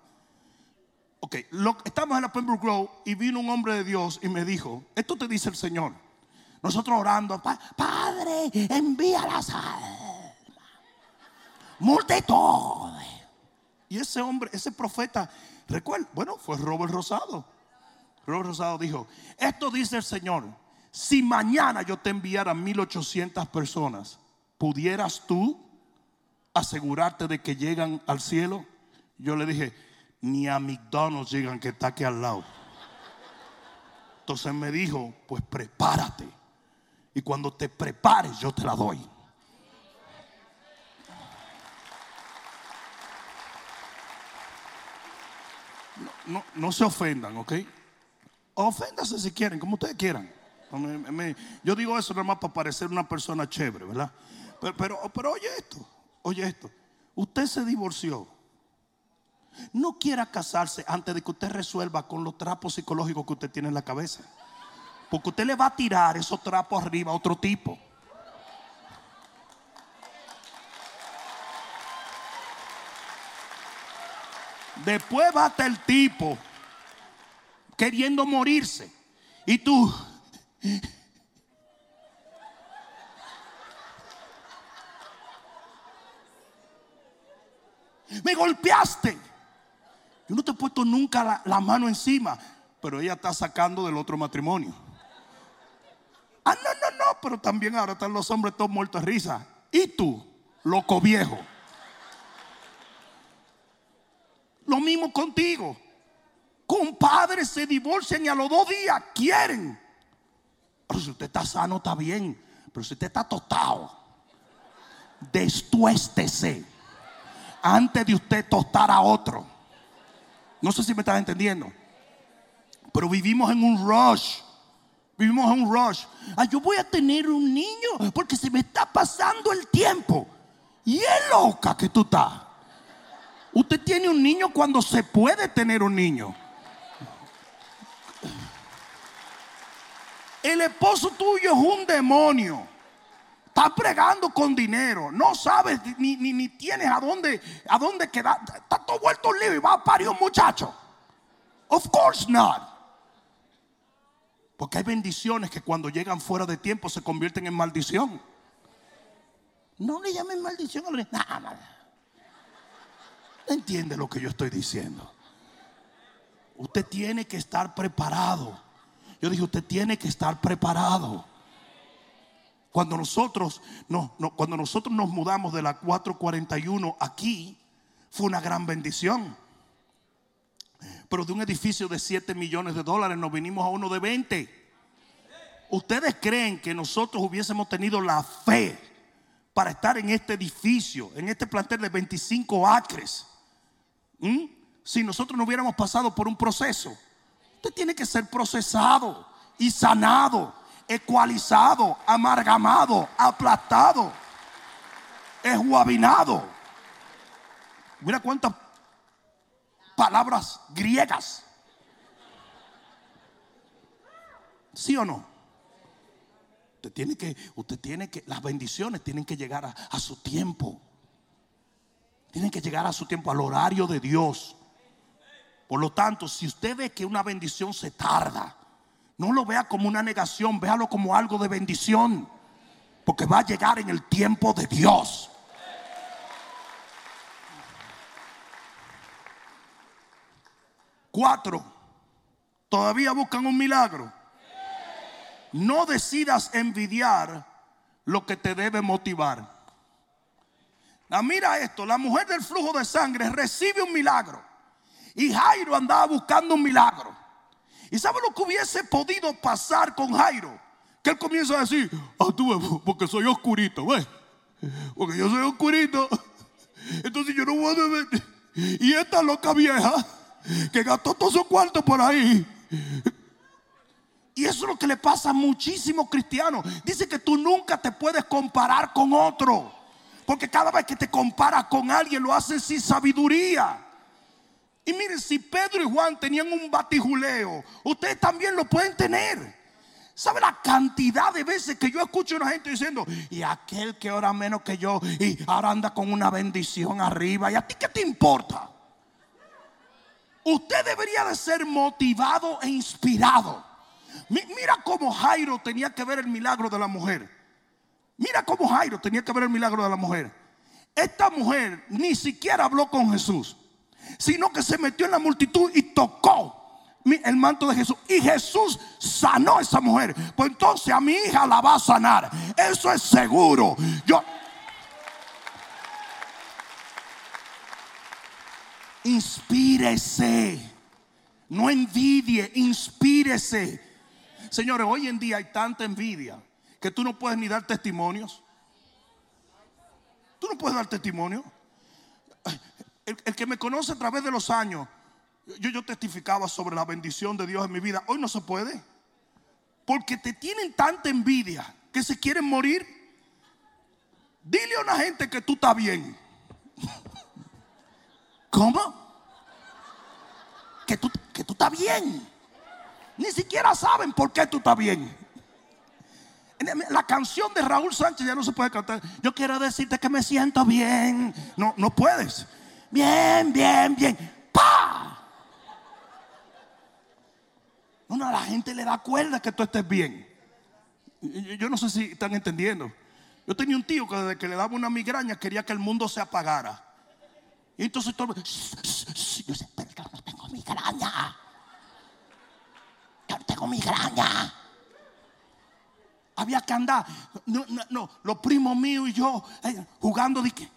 [SPEAKER 2] Ok, lo- estamos en la Pembroke Road y vino un hombre de Dios y me dijo, esto te dice el Señor. Nosotros orando, "Pa- Padre, envía las almas. Multitudes. Y ese hombre, ese profeta, recuerda, bueno, fue Robert Rosado. Robert Rosado dijo, esto dice el Señor, si mañana yo te enviara 1800 personas, ¿pudieras tú asegurarte de que llegan al cielo? Yo le dije, ni a McDonald's llegan que está aquí al lado. Entonces me dijo, pues prepárate. Y cuando te prepares, yo te la doy. No, no, se ofendan, ¿ok? Oféndase si quieren, como ustedes quieran. Yo digo eso nada más para parecer una persona chévere, ¿verdad? Pero, pero, pero oye esto, oye esto. Usted se divorció. No quiera casarse antes de que usted resuelva con los trapos psicológicos que usted tiene en la cabeza. Porque usted le va a tirar esos trapos arriba a otro tipo. Después va hasta el tipo queriendo morirse. Y tú, me golpeaste. Yo no te he puesto nunca la, la mano encima, pero ella está sacando del otro matrimonio. Ah, no, no, no, pero también ahora están los hombres todos muertos de risa. ¿Y tú, loco viejo? Lo mismo contigo. Compadres se divorcian y a los dos días quieren. Pero si usted está sano, está bien. Pero si usted está tostado, destuéstese antes de usted tostar a otro. No sé si me estás entendiendo. Pero vivimos en un rush. Vivimos en un rush. Ah, yo voy a tener un niño porque se me está pasando el tiempo. Y es loca que tú estás. Usted tiene un niño cuando se puede tener un niño. El esposo tuyo es un demonio. Está pregando con dinero. No sabes ni, ni, ni tienes a dónde, a dónde quedar. Está todo vuelto lío y va a parir un muchacho. Of course not. Porque hay bendiciones que cuando llegan fuera de tiempo se convierten en maldición. No le llamen maldición a los Nada, nada. No entiende lo que yo estoy diciendo. Usted tiene que estar preparado. Yo dije, usted tiene que estar preparado. Cuando nosotros, no, no, cuando nosotros nos mudamos de la 441 aquí, fue una gran bendición. Pero de un edificio de 7 millones de dólares nos vinimos a uno de 20. ¿Ustedes creen que nosotros hubiésemos tenido la fe para estar en este edificio, en este plantel de 25 acres? ¿Mm? Si nosotros no hubiéramos pasado por un proceso. Usted tiene que ser procesado y sanado, ecualizado, amargamado, aplastado, esguabinado. Mira cuántas palabras griegas. ¿Sí o no? Usted tiene que, usted tiene que, las bendiciones tienen que llegar a, a su tiempo. Tienen que llegar a su tiempo, al horario de Dios. Por lo tanto, si usted ve que una bendición se tarda, no lo vea como una negación, véalo como algo de bendición. Porque va a llegar en el tiempo de Dios. Cuatro, todavía buscan un milagro. No decidas envidiar lo que te debe motivar. Ah, mira esto, la mujer del flujo de sangre recibe un milagro. Y Jairo andaba buscando un milagro. ¿Y sabe lo que hubiese podido pasar con Jairo? Que él comienza a decir, ah, tú ves, porque soy oscurito, ¿ves? Porque yo soy oscurito. Entonces yo no voy a beber. Y esta loca vieja que gastó todo su cuarto por ahí. Y eso es lo que le pasa a muchísimos cristianos. Dice que tú nunca te puedes comparar con otro. Porque cada vez que te comparas con alguien lo haces sin sabiduría. Y miren, si Pedro y Juan tenían un batijuleo, ustedes también lo pueden tener. ¿Sabe la cantidad de veces que yo escucho a una gente diciendo, y aquel que ora menos que yo, y ahora anda con una bendición arriba, ¿y a ti qué te importa? Usted debería de ser motivado e inspirado. Mira cómo Jairo tenía que ver el milagro de la mujer. Mira cómo Jairo tenía que ver el milagro de la mujer. Esta mujer ni siquiera habló con Jesús sino que se metió en la multitud y tocó el manto de Jesús. Y Jesús sanó a esa mujer. Pues entonces a mi hija la va a sanar. Eso es seguro. Yo. Inspírese. No envidie, inspírese. Señores, hoy en día hay tanta envidia que tú no puedes ni dar testimonios. Tú no puedes dar testimonio el, que me conoce a través de los años, yo, yo testificaba sobre la bendición de Dios en mi vida. Hoy no se puede. Porque te tienen tanta envidia que se quieren morir. Dile a una gente que tú estás bien. ¿Cómo? Que tú, que tú estás bien. Ni siquiera saben por qué tú estás bien. La canción de Raúl Sánchez ya no se puede cantar. Yo quiero decirte que me siento bien. No, no puedes. Bien, bien, bien. ¡Pa! No, a la gente le da cuerda que tú estés bien. Yo no sé si están entendiendo. Yo tenía un tío que desde que le daba una migraña quería que el mundo se apagara. Y entonces todo el mundo, yo sé, pero yo no tengo migraña. Yo no tengo migraña. Había que andar, no, no, no los primos míos y yo eh, jugando de que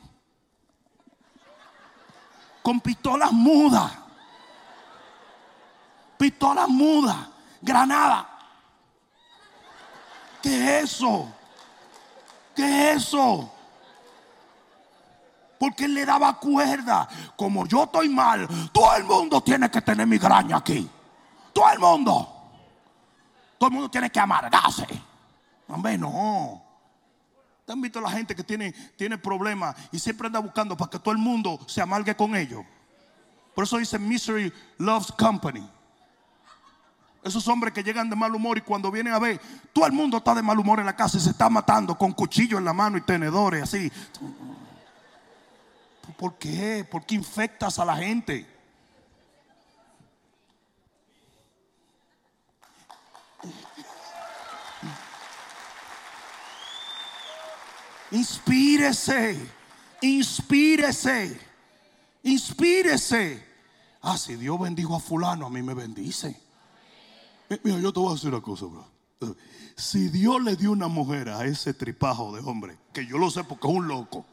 [SPEAKER 2] con pistolas mudas. Pistolas mudas, granada. ¿Qué es eso? ¿Qué es eso? Porque él le daba cuerda. Como yo estoy mal, todo el mundo tiene que tener migraña aquí. Todo el mundo. Todo el mundo tiene que amargarse. Hombre, no. ¿Te han visto la gente que tiene, tiene problemas y siempre anda buscando para que todo el mundo se amargue con ellos? Por eso dice Misery Loves Company. Esos hombres que llegan de mal humor y cuando vienen a ver, todo el mundo está de mal humor en la casa y se está matando con cuchillo en la mano y tenedores así. ¿Por qué? ¿Por qué infectas a la gente? Inspírese, inspírese, inspírese. Ah, si Dios bendijo a fulano, a mí me bendice. Mira, yo te voy a decir una cosa, bro. Si Dios le dio una mujer a ese tripajo de hombre, que yo lo sé porque es un loco,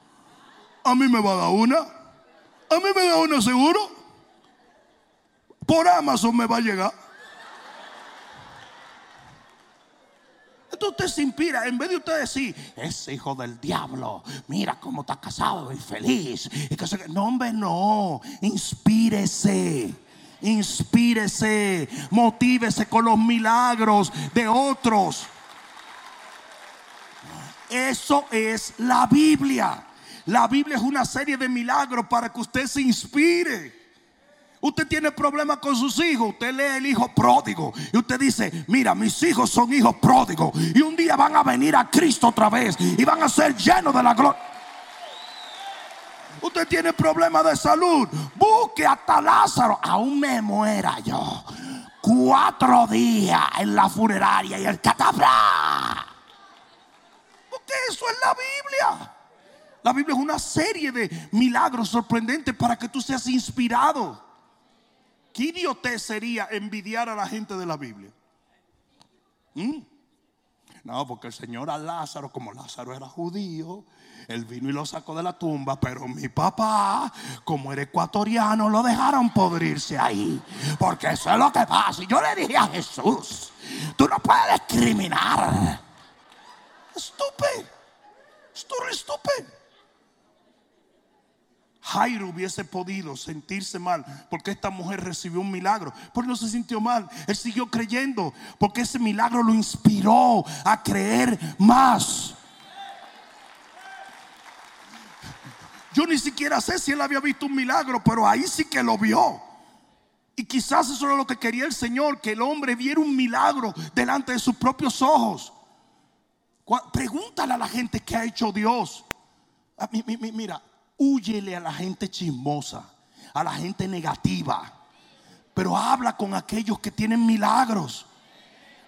[SPEAKER 2] a mí me va a dar una. A mí me da una seguro. Por Amazon me va a llegar. usted se inspira, en vez de usted decir, ese hijo del diablo, mira cómo está casado y feliz. Y que se... No, hombre, no. Inspírese. Inspírese. Motívese con los milagros de otros. Eso es la Biblia. La Biblia es una serie de milagros para que usted se inspire. Usted tiene problemas con sus hijos. Usted lee el hijo pródigo. Y usted dice, mira, mis hijos son hijos pródigos. Y un día van a venir a Cristo otra vez. Y van a ser llenos de la gloria. Usted tiene problemas de salud. Busque hasta Lázaro. Aún me muera yo. Cuatro días en la funeraria y el catafra. Porque eso es la Biblia. La Biblia es una serie de milagros sorprendentes para que tú seas inspirado. ¿Qué idiotez sería envidiar a la gente de la Biblia? ¿Mm? No, porque el Señor a Lázaro, como Lázaro era judío, Él vino y lo sacó de la tumba, pero mi papá, como era ecuatoriano, lo dejaron podrirse ahí. Porque eso es lo que pasa. Y yo le dije a Jesús, tú no puedes discriminar. Estúpido. Estúpido. Jairo hubiese podido sentirse mal porque esta mujer recibió un milagro, pero no se sintió mal. Él siguió creyendo porque ese milagro lo inspiró a creer más. Yo ni siquiera sé si él había visto un milagro, pero ahí sí que lo vio. Y quizás eso era lo que quería el Señor, que el hombre viera un milagro delante de sus propios ojos. Pregúntale a la gente qué ha hecho Dios. Mira, Huyele a la gente chismosa, a la gente negativa. Pero habla con aquellos que tienen milagros.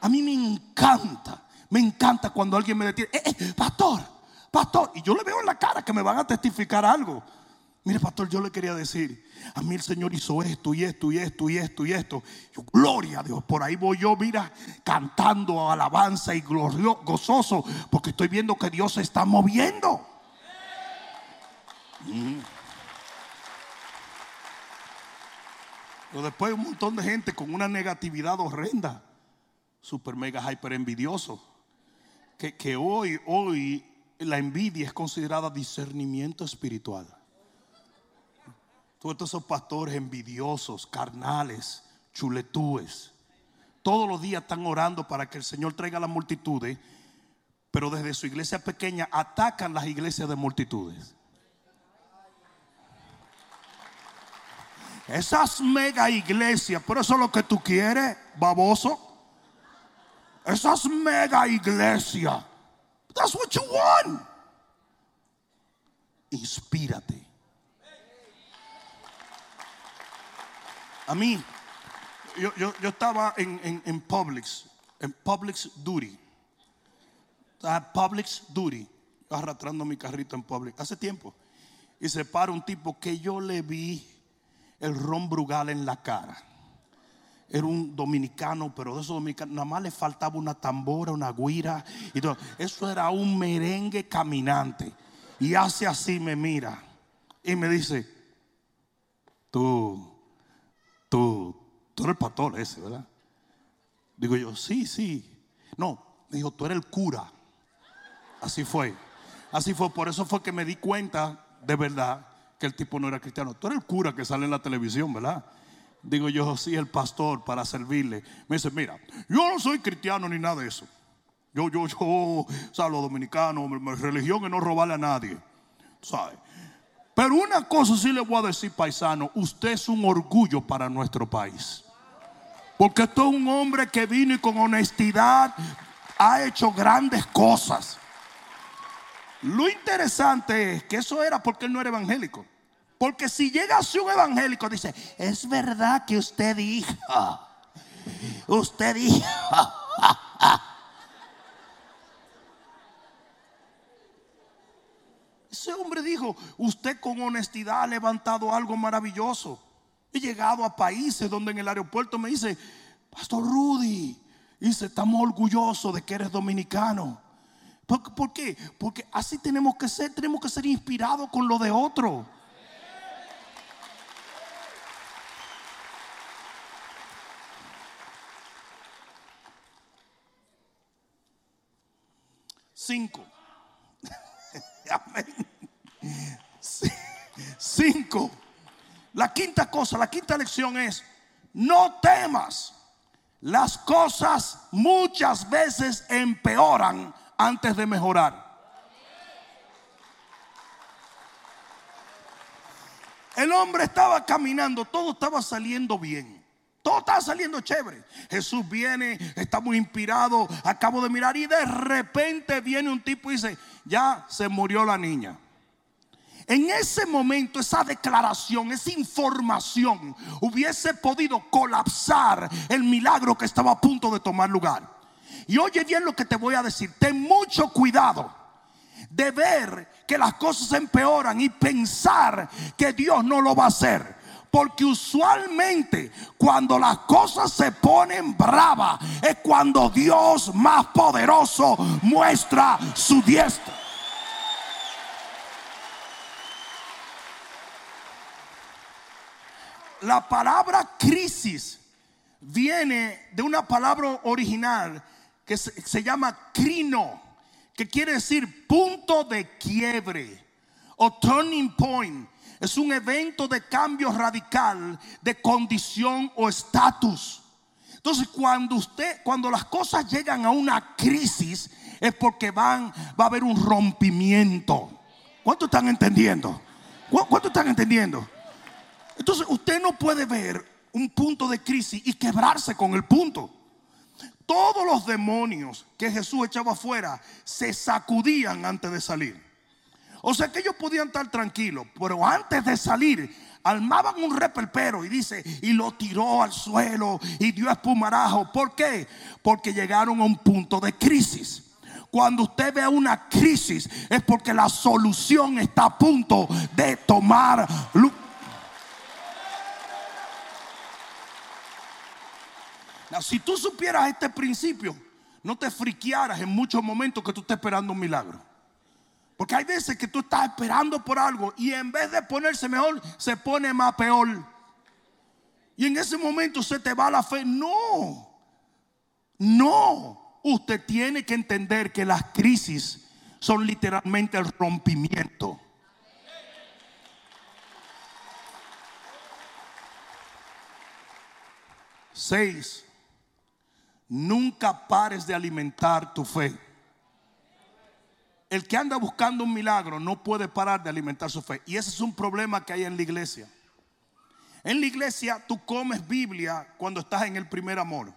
[SPEAKER 2] A mí me encanta, me encanta cuando alguien me detiene, eh, eh, pastor, pastor, y yo le veo en la cara que me van a testificar algo. Mire, pastor, yo le quería decir, a mí el Señor hizo esto y esto y esto y esto y esto. gloria a Dios, por ahí voy yo, mira, cantando alabanza y gozoso, porque estoy viendo que Dios se está moviendo. Pero después un montón de gente con una negatividad horrenda, super mega hyper envidioso, que, que hoy, hoy la envidia es considerada discernimiento espiritual. Todos esos pastores envidiosos, carnales, chuletúes, todos los días están orando para que el Señor traiga las multitudes, pero desde su iglesia pequeña atacan las iglesias de multitudes. Esas mega iglesias, pero eso es lo que tú quieres, baboso. Esas mega iglesias. That's what you want. Inspírate. A mí, yo, yo, yo estaba en, en, en, Publix, en Publix Duty. Publix Duty. Arrastrando mi carrito en Publix. Hace tiempo. Y se para un tipo que yo le vi el ron brugal en la cara. Era un dominicano, pero de esos dominicanos nada más le faltaba una tambora, una guira. Y todo. Eso era un merengue caminante. Y hace así, me mira y me dice: Tú, tú, tú eres el pastor ese, ¿verdad? Digo yo: Sí, sí. No, dijo: Tú eres el cura. Así fue. Así fue. Por eso fue que me di cuenta de verdad que el tipo no era cristiano. Tú eres el cura que sale en la televisión, ¿verdad? Digo yo, sí, el pastor para servirle. Me dice, mira, yo no soy cristiano ni nada de eso. Yo, yo, yo, o sea, los dominicanos, mi religión es no robarle a nadie. ¿Sabes? Pero una cosa sí le voy a decir, paisano, usted es un orgullo para nuestro país. Porque esto es un hombre que vino y con honestidad ha hecho grandes cosas. Lo interesante es que eso era porque él no era evangélico. Porque si llega así un evangélico, dice, es verdad que usted dijo, usted dijo. Ese hombre dijo, usted con honestidad ha levantado algo maravilloso. He llegado a países donde en el aeropuerto me dice, Pastor Rudy, dice, estamos orgullosos de que eres dominicano. ¿Por, qué? Porque así tenemos que ser, tenemos que ser inspirados con lo de otro. Cinco. Cinco. La quinta cosa, la quinta lección es, no temas. Las cosas muchas veces empeoran antes de mejorar. El hombre estaba caminando, todo estaba saliendo bien. Todo estaba saliendo chévere. Jesús viene, está muy inspirado. Acabo de mirar y de repente viene un tipo y dice, ya se murió la niña. En ese momento, esa declaración, esa información hubiese podido colapsar el milagro que estaba a punto de tomar lugar. Y oye bien lo que te voy a decir. Ten mucho cuidado de ver que las cosas empeoran y pensar que Dios no lo va a hacer. Porque usualmente cuando las cosas se ponen bravas es cuando Dios más poderoso muestra su diestra. La palabra crisis viene de una palabra original que se, llama crino, que quiere decir punto de quiebre o turning point. Es un evento de cambio radical de condición o estatus. Entonces, cuando usted, cuando las cosas llegan a una crisis, es porque van, va a haber un rompimiento. ¿Cuánto están entendiendo? ¿Cu- ¿Cuánto están entendiendo? Entonces, usted no puede ver un punto de crisis y quebrarse con el punto. Todos los demonios que Jesús echaba afuera se sacudían antes de salir. O sea que ellos podían estar tranquilos, pero antes de salir armaban un repelpero y dice, y lo tiró al suelo y dio espumarajo. ¿Por qué? Porque llegaron a un punto de crisis. Cuando usted ve una crisis es porque la solución está a punto de tomar Si tú supieras este principio, no te friquearas en muchos momentos que tú estés esperando un milagro. Porque hay veces que tú estás esperando por algo y en vez de ponerse mejor, se pone más peor. Y en ese momento se te va la fe. No, no. Usted tiene que entender que las crisis son literalmente el rompimiento. Seis, nunca pares de alimentar tu fe. El que anda buscando un milagro no puede parar de alimentar su fe. Y ese es un problema que hay en la iglesia. En la iglesia tú comes Biblia cuando estás en el primer amor.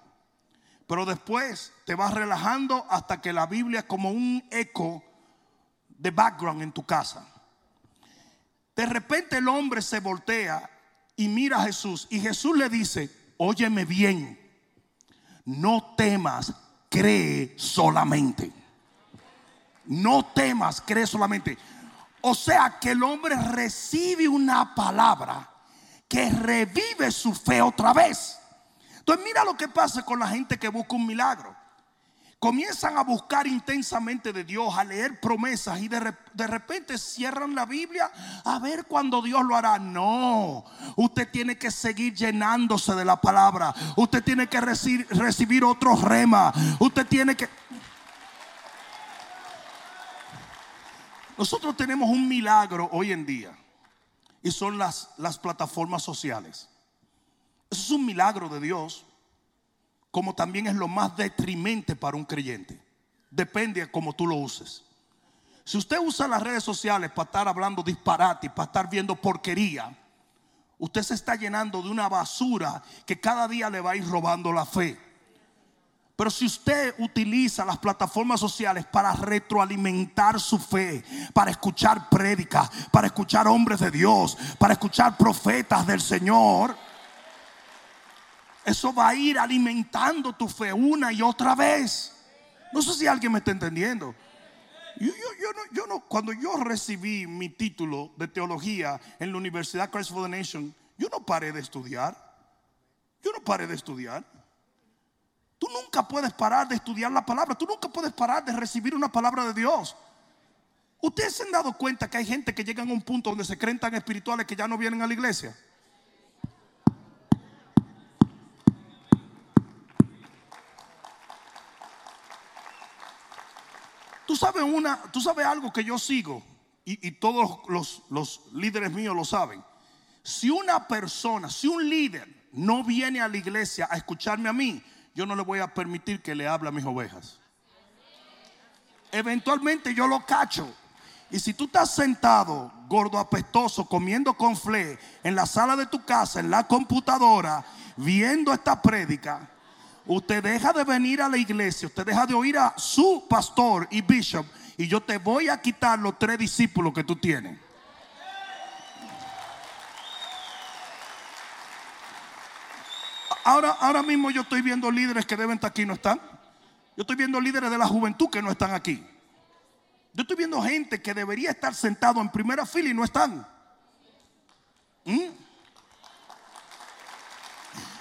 [SPEAKER 2] Pero después te vas relajando hasta que la Biblia es como un eco de background en tu casa. De repente el hombre se voltea y mira a Jesús y Jesús le dice, óyeme bien, no temas, cree solamente. No temas, cree solamente. O sea que el hombre recibe una palabra que revive su fe otra vez. Entonces mira lo que pasa con la gente que busca un milagro. Comienzan a buscar intensamente de Dios, a leer promesas y de, de repente cierran la Biblia a ver cuándo Dios lo hará. No, usted tiene que seguir llenándose de la palabra. Usted tiene que reci- recibir otro rema. Usted tiene que... Nosotros tenemos un milagro hoy en día y son las, las plataformas sociales. Eso es un milagro de Dios, como también es lo más detrimente para un creyente. Depende de cómo tú lo uses. Si usted usa las redes sociales para estar hablando disparate y para estar viendo porquería, usted se está llenando de una basura que cada día le va a ir robando la fe. Pero si usted utiliza las plataformas sociales para retroalimentar su fe, para escuchar prédicas, para escuchar hombres de Dios, para escuchar profetas del Señor, eso va a ir alimentando tu fe una y otra vez. No sé si alguien me está entendiendo. Yo, yo- no, yo no- cuando yo recibí mi título de teología en la Universidad Christ for the Nation, yo no paré de estudiar. Yo no paré de estudiar. Tú nunca puedes parar de estudiar la palabra. Tú nunca puedes parar de recibir una palabra de Dios. Ustedes se han dado cuenta que hay gente que llegan a un punto donde se creen tan espirituales que ya no vienen a la iglesia. Sabes una, tú sabes algo que yo sigo y, todos los, los líderes míos lo saben. Si una persona, si un líder no viene a la iglesia a escucharme a mí, yo no le voy a permitir que le hable a mis ovejas. Eventualmente yo lo cacho. Y si tú estás sentado, gordo apestoso, comiendo con fle en la sala de tu casa, en la computadora, viendo esta prédica, usted deja de venir a la iglesia, usted deja de oír a su pastor y bishop, y yo te voy a quitar los tres discípulos que tú tienes. Ahora, ahora mismo yo estoy viendo líderes que deben estar aquí y no están. Yo estoy viendo líderes de la juventud que no están aquí. Yo estoy viendo gente que debería estar sentado en primera fila y no están. ¿Mm?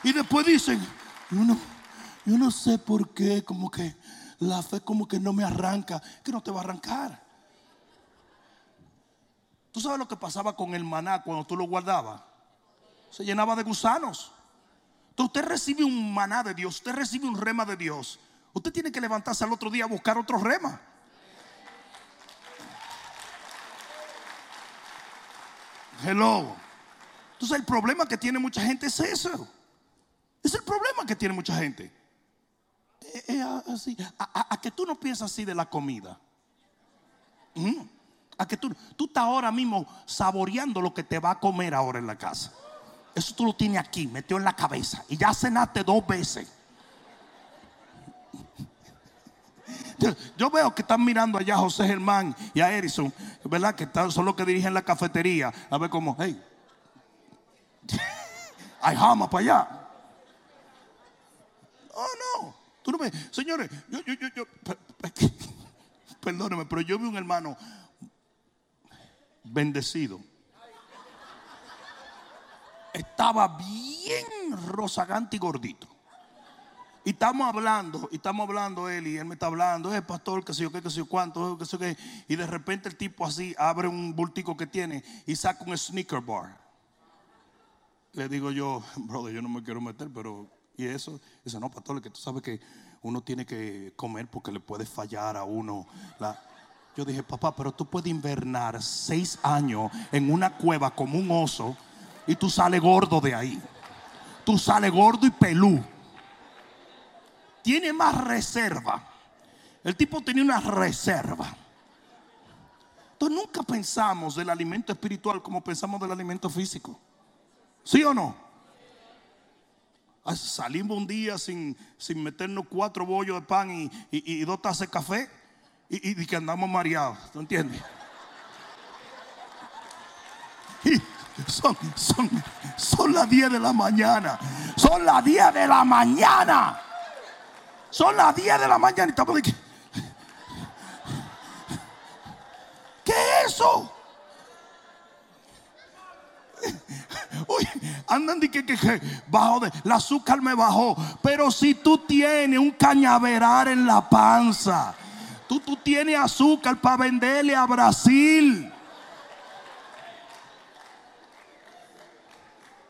[SPEAKER 2] Y después dicen, yo no, yo no sé por qué, como que la fe como que no me arranca, que no te va a arrancar. Tú sabes lo que pasaba con el maná cuando tú lo guardabas. Se llenaba de gusanos. Entonces usted recibe un maná de Dios, usted recibe un rema de Dios. Usted tiene que levantarse al otro día a buscar otro rema. Hello. Entonces el problema que tiene mucha gente es eso. Es el problema que tiene mucha gente. Eh, eh, así, a, que tú no piensas así de la comida. Mm. A que tú, tú estás ahora mismo saboreando lo que te va a comer ahora en la casa. Eso tú lo tienes aquí, metió en la cabeza. Y ya cenaste dos veces. Yo, veo que están mirando allá a José Germán y a Erison, ¿verdad? Que son los que dirigen la cafetería. A ver cómo, hey, hay jama para allá. Oh, no. Señores, yo, yo, yo, yo perdóneme, pero yo vi un hermano bendecido estaba bien rozagante y gordito. Y estamos hablando, y estamos hablando él, y él me está hablando, eh, pastor, que sé yo qué, que sé yo cuánto, que sé yo qué. Y de repente el tipo así abre un bultico que tiene y saca un sneaker bar. Le digo yo, brother, yo no me quiero meter, pero, ¿y eso? Dice, no, pastor, que tú sabes que uno tiene que comer porque le puede fallar a uno. Yo dije, papá, pero tú puedes invernar seis años en una cueva como un oso y tú sales gordo de ahí. Tú sales gordo y pelú. Tiene más reserva. El tipo tenía una reserva. Entonces nunca pensamos del alimento espiritual como pensamos del alimento físico. ¿Sí o no? Ah, salimos un día sin, sin meternos cuatro bollos de pan y, y, dos tazas de café y, y, que andamos mareados. ¿Tú entiendes? Son, son, son las 10 de la mañana. Son las 10 de la mañana. Son las 10 de la mañana y estamos de ¿Qué es eso? Uy, andan de que, que, que bajo de, el azúcar me bajó. Pero si tú tienes un cañaveral en la panza, tú, tú tienes azúcar para venderle a Brasil.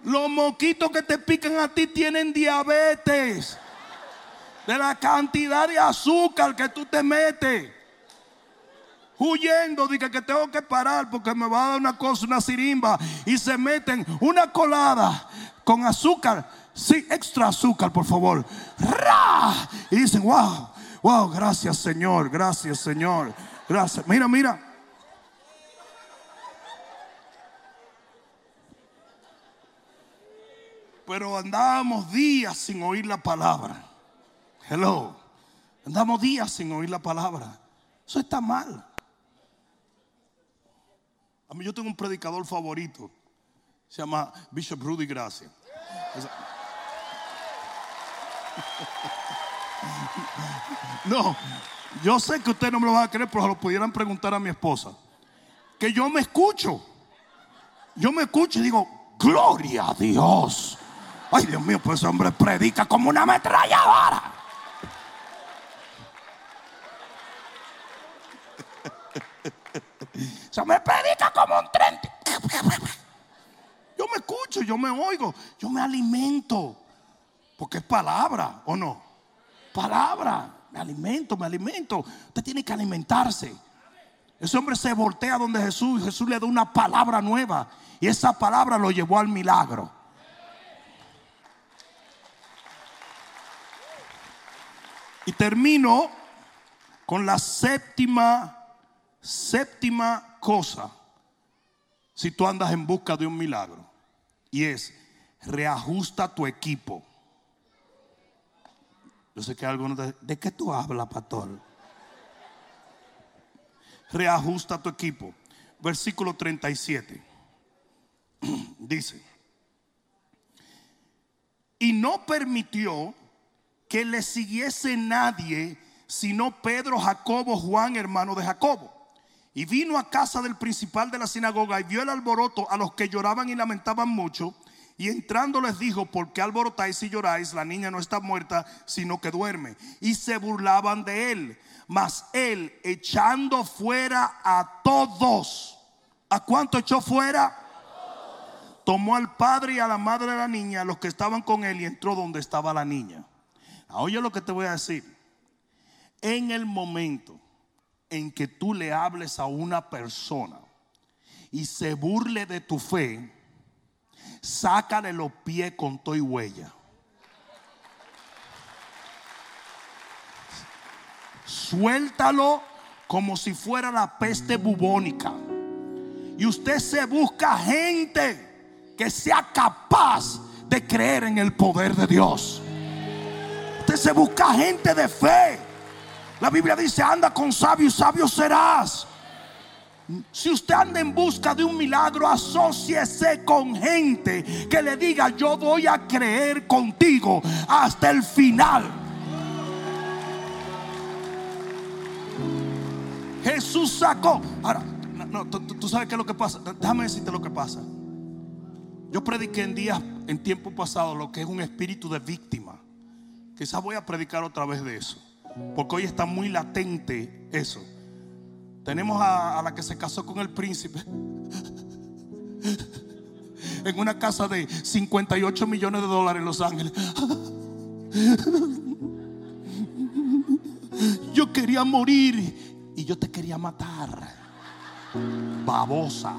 [SPEAKER 2] Los moquitos que te pican a ti tienen diabetes. De la cantidad de azúcar que tú te metes. Huyendo, dije que tengo que parar porque me va a dar una cosa, una sirimba. Y se meten una colada con azúcar. Sí, extra azúcar, por favor. Y dicen, wow, wow, gracias Señor, gracias Señor. Gracias. Mira, mira. pero andábamos días sin oír la palabra. Hello. Andamos días sin oír la palabra. Eso está mal. A mí yo tengo un predicador favorito. Se llama Bishop Rudy Gracia. No, yo sé que usted no me lo va a creer, pero lo pudieran preguntar a mi esposa. Que yo me escucho. Yo me escucho y digo, gloria a Dios. Ay, Dios mío, pues ese hombre predica como una ametralladora. Se me predica como un tren. Yo me escucho, yo me oigo, yo me alimento. Porque es palabra, ¿o no? Palabra. Me alimento, me alimento. Usted tiene que alimentarse. Ese hombre se voltea donde Jesús y Jesús le da una palabra nueva. Y esa palabra lo llevó al milagro. Y termino con la séptima, séptima cosa. Si tú andas en busca de un milagro. Y es, reajusta tu equipo. Yo sé que algunos de, ¿de qué tú hablas, pastor? Reajusta tu equipo. Versículo 37. Dice, y no permitió que le siguiese nadie, sino Pedro, Jacobo, Juan, hermano de Jacobo. Y vino a casa del principal de la sinagoga y vio el alboroto a los que lloraban y lamentaban mucho. Y entrando les dijo, ¿por qué alborotáis y lloráis? La niña no está muerta, sino que duerme. Y se burlaban de él. Mas él, echando fuera a todos, ¿a cuánto echó fuera? tomó al padre y a la madre de la niña, los que estaban con él, y entró donde estaba la niña. Ahora, oye lo que te voy a decir. En el momento en que tú le hables a una persona y se burle de tu fe, sácale los pies con tu y huella. Suéltalo como si fuera la peste bubónica. Y usted se busca gente que sea capaz de creer en el poder de Dios. Usted se busca gente de fe. La Biblia dice, anda con sabio y sabio serás. Si usted anda en busca de un milagro, asóciese con gente que le diga, yo voy a creer contigo hasta el final. Jesús sacó. Ahora, no, tú, sabes qué es lo que pasa. Déjame decirte lo que pasa. Yo prediqué en días, en tiempo pasado, lo que es un espíritu de víctima. Quizás voy a predicar otra vez de eso. Porque hoy está muy latente eso. Tenemos a, la que se casó con el príncipe. En una casa de 58 millones de dólares en Los Ángeles. Yo quería morir y yo te quería matar. Babosa.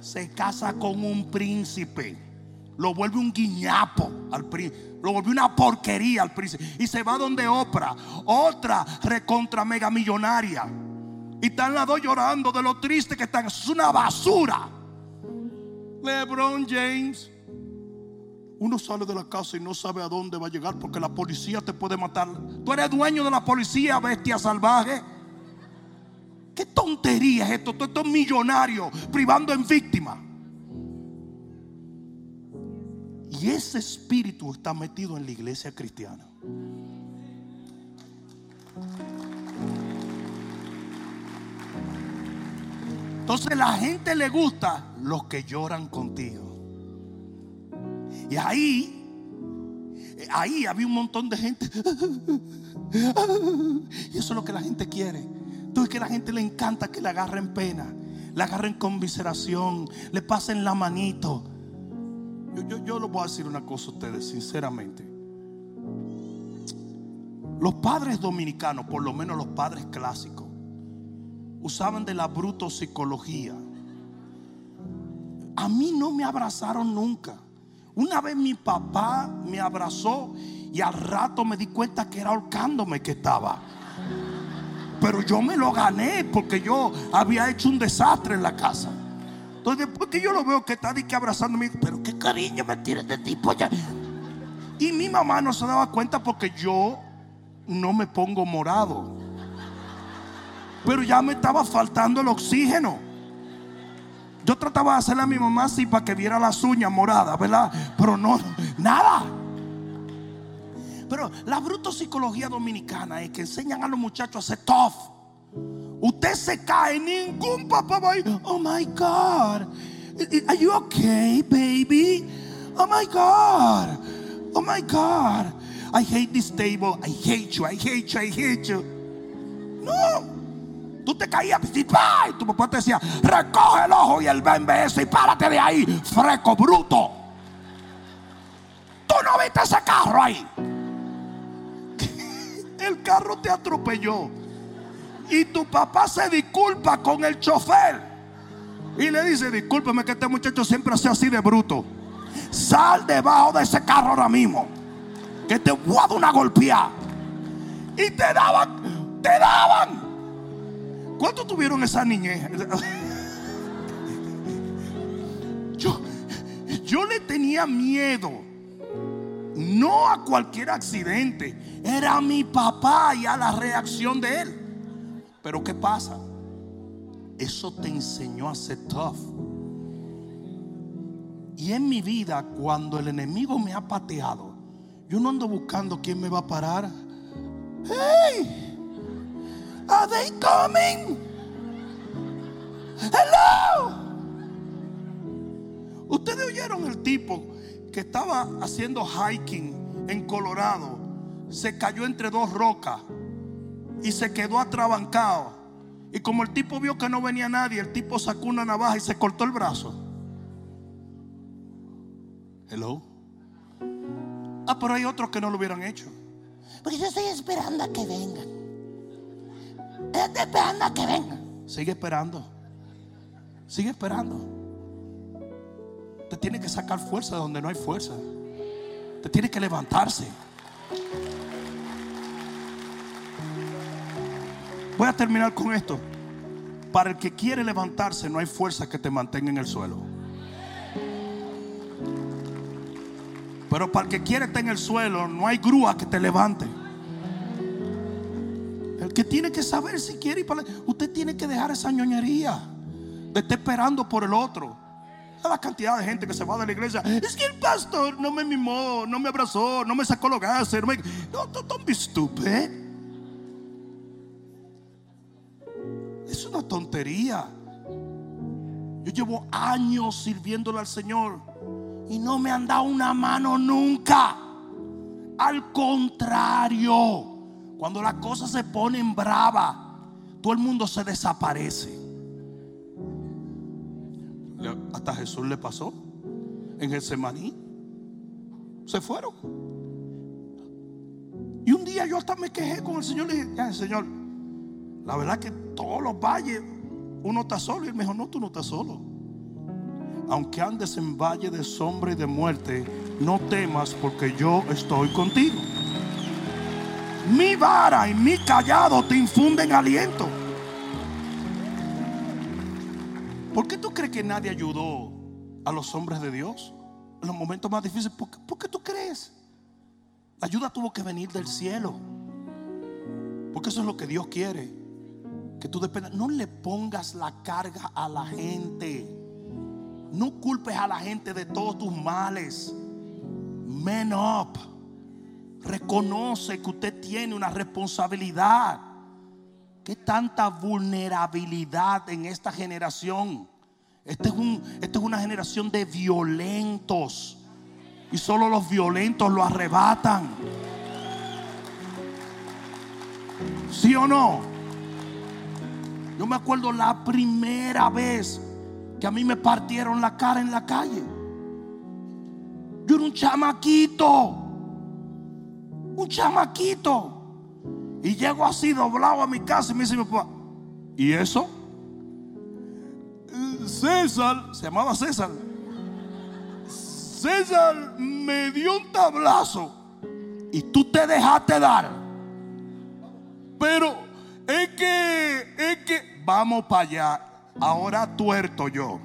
[SPEAKER 2] Se casa con un príncipe. Lo vuelve un guiñapo al príncipe. Lo vuelve una porquería al príncipe. Y se va donde Oprah. Otra recontra mega millonaria. Y están las dos llorando de lo triste que están. Es una basura. LeBron James. Uno sale de la casa y no sabe a dónde va a llegar porque la policía te puede matar. Tú eres dueño de la policía, bestia salvaje. ¿Qué tontería es esto? Todos estos millonarios privando en víctima. Y ese espíritu está metido en la iglesia cristiana. Entonces la gente le gusta los que lloran contigo. Y ahí, ahí había un montón de gente. Y eso es lo que la gente quiere. Entonces que a la gente le encanta que le agarren pena, le agarren conmiseración, le pasen la manito. Yo, yo, yo les voy a decir una cosa a ustedes, sinceramente. Los padres dominicanos, por lo menos los padres clásicos, usaban de la bruto psicología. A mí no me abrazaron nunca. Una vez mi papá me abrazó y al rato me di cuenta que era ahorcándome que estaba. Pero yo me lo gané porque yo había hecho un desastre en la casa. Entonces después que yo lo veo que está de que abrazándome, pero qué cariño me tiene de tipo ya. Y mi mamá no se daba cuenta porque yo no me pongo morado. Pero ya me estaba faltando el oxígeno. Yo trataba de hacerle a mi mamá así para que viera las uñas moradas, ¿verdad? Pero no, nada. Pero la bruto psicología dominicana es que enseñan a los muchachos a ser tough. Usted se cae, ningún papá va a. Oh my God. Are you okay, baby? Oh my God. Oh my God. I hate this table. I hate you. I hate you. I hate you. No. Tú te caías y tu papá te decía, recoge el ojo y el BMS y párate de ahí, freco bruto. Tú no viste ese carro ahí el carro te atropelló. Y tu papá se disculpa con el chofer. Y le dice, discúlpeme que este muchacho siempre hace así de bruto. Sal debajo de ese carro ahora mismo. Que te voy a dar una golpeada. Y te daban, te daban. ¿Cuánto tuvieron esa niñez? Yo, yo le tenía miedo. No a cualquier accidente era mi papá y a la reacción de él. Pero ¿qué pasa? Eso te enseñó a ser tough. Y en mi vida, cuando el enemigo me ha pateado, yo no ando buscando quién me va a parar. Hey, are they coming? Hello. Ustedes oyeron el tipo que estaba haciendo hiking en Colorado se cayó entre dos rocas y se quedó atrabancado. Y como el tipo vio que no venía nadie, el tipo sacó una navaja y se cortó el brazo. Hello. Ah, pero hay otros que no lo hubieran hecho.
[SPEAKER 3] Porque yo estoy esperando a que vengan. Estoy esperando a que vengan.
[SPEAKER 2] Sigue esperando. Sigue esperando. Te tiene que sacar fuerza de donde no hay fuerza. Te tiene que levantarse. Voy a terminar con esto. Para el que quiere levantarse no hay fuerza que te mantenga en el suelo. Pero para el que quiere estar en el suelo no hay grúa que te levante. El que tiene que saber si quiere ir para usted tiene que dejar esa ñoñería de estar esperando por el otro. La cantidad de gente que se va de la iglesia. Es que el pastor no me mimó, no me abrazó, no me sacó los gases. No, me... no don't be stupid. Es una tontería. Yo llevo años sirviéndole al Señor y no me han dado una mano nunca. Al contrario, cuando las cosas se ponen bravas, todo el mundo se desaparece. Hasta Jesús le pasó en el Semaní. Se fueron. Y un día yo hasta me quejé con el Señor. Le dije, ya, Señor, la verdad que todos los valles uno está solo. Y él me no, tú no estás solo. Aunque andes en valle de sombra y de muerte, no temas porque yo estoy contigo. Mi vara y mi callado te infunden aliento. ¿Por qué tú crees que nadie ayudó a los hombres de Dios en los momentos más difíciles? ¿Por qué, por qué tú crees? La ayuda tuvo que venir del cielo. Porque eso es lo que Dios quiere. Que tú dependas. No le pongas la carga a la gente. No culpes a la gente de todos tus males. Men up. Reconoce que usted tiene una responsabilidad. ¿Qué tanta vulnerabilidad en esta generación? Esta es, un, esta es una generación de violentos. Y solo los violentos lo arrebatan. ¿Sí o no? Yo me acuerdo la primera vez que a mí me partieron la cara en la calle. Yo era un chamaquito. Un chamaquito. Y llego así doblado a mi casa y me dice ¿y eso? César, se llamaba César. César me dio un tablazo y tú te dejaste dar. Pero es que, es que, vamos para allá. Ahora tuerto yo.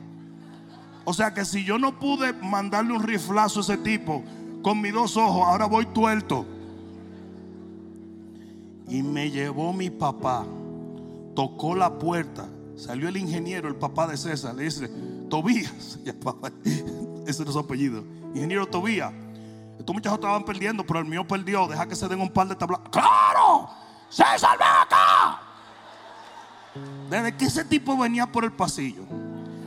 [SPEAKER 2] O sea que si yo no pude mandarle un riflazo a ese tipo con mis dos ojos, ahora voy tuerto. Y me llevó mi papá, tocó la puerta, salió el ingeniero, el papá de César, le dice, Tobías, ese es su apellido, ingeniero Tobías. Estos muchachos estaban perdiendo, pero el mío perdió, deja que se den un par de tablas. ¡Claro! ¡César, ven acá! Desde que ese tipo venía por el pasillo,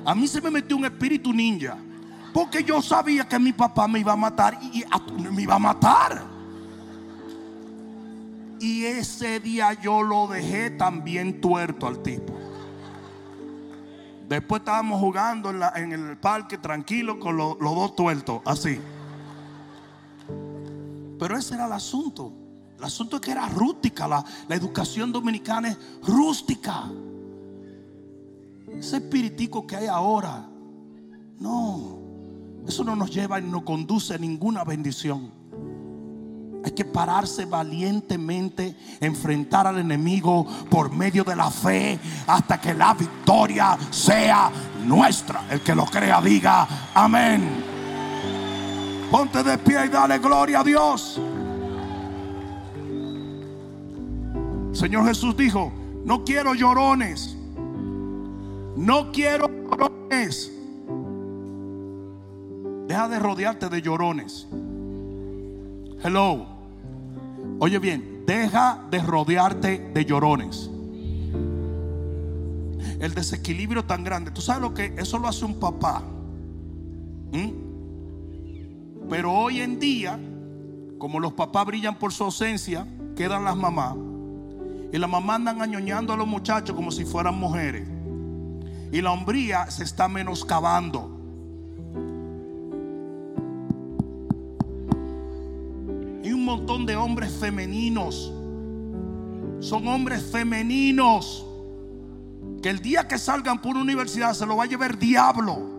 [SPEAKER 2] a mí se me metió un espíritu ninja. Porque yo sabía que mi papá me iba a matar y, me iba a matar. Y ese día yo lo dejé también tuerto al tipo. Después estábamos jugando en, el parque tranquilo con los dos tuertos, así. Pero ese era el asunto. El asunto es que era rústica. La, educación dominicana es rústica. Ese espiritico que hay ahora, no, eso no nos lleva y no conduce a ninguna bendición. Hay que pararse valientemente, enfrentar al enemigo por medio de la fe hasta que la victoria sea nuestra. El que lo crea diga amén. Ponte de pie y dale gloria a Dios. Señor Jesús dijo, no quiero llorones. No quiero llorones. Deja de rodearte de llorones. Hello. Oye bien, deja de rodearte de llorones. El desequilibrio tan grande. Tú sabes lo que eso lo hace un papá. ¿Mm? Pero hoy en día, como los papás brillan por su ausencia, quedan las mamás. Y las mamás andan añoñando a los muchachos como si fueran mujeres. Y la hombría se está menoscabando. montón de hombres femeninos. Son hombres femeninos. Que el día que salgan por una universidad se lo va a llevar diablo.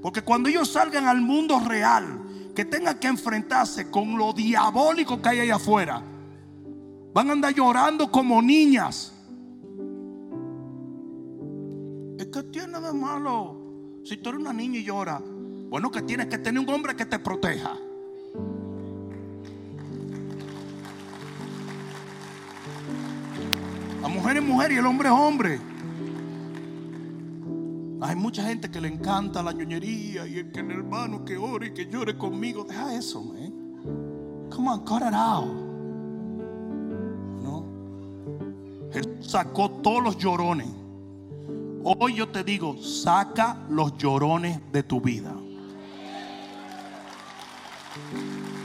[SPEAKER 2] Porque cuando ellos salgan al mundo real, que tengan que enfrentarse con lo diabólico que hay ahí afuera, van a andar llorando como niñas. Es que tiene de malo si tú eres una niña y llora. Bueno, que tienes que tener un hombre que te proteja. La mujer es mujer y el hombre es hombre. Hay mucha gente que le encanta la ñoñería y el que el hermano que ore y que llore conmigo. Deja eso, man. Come on, cut it out. Jesús sacó todos los llorones. Hoy yo te digo, saca los llorones de tu vida.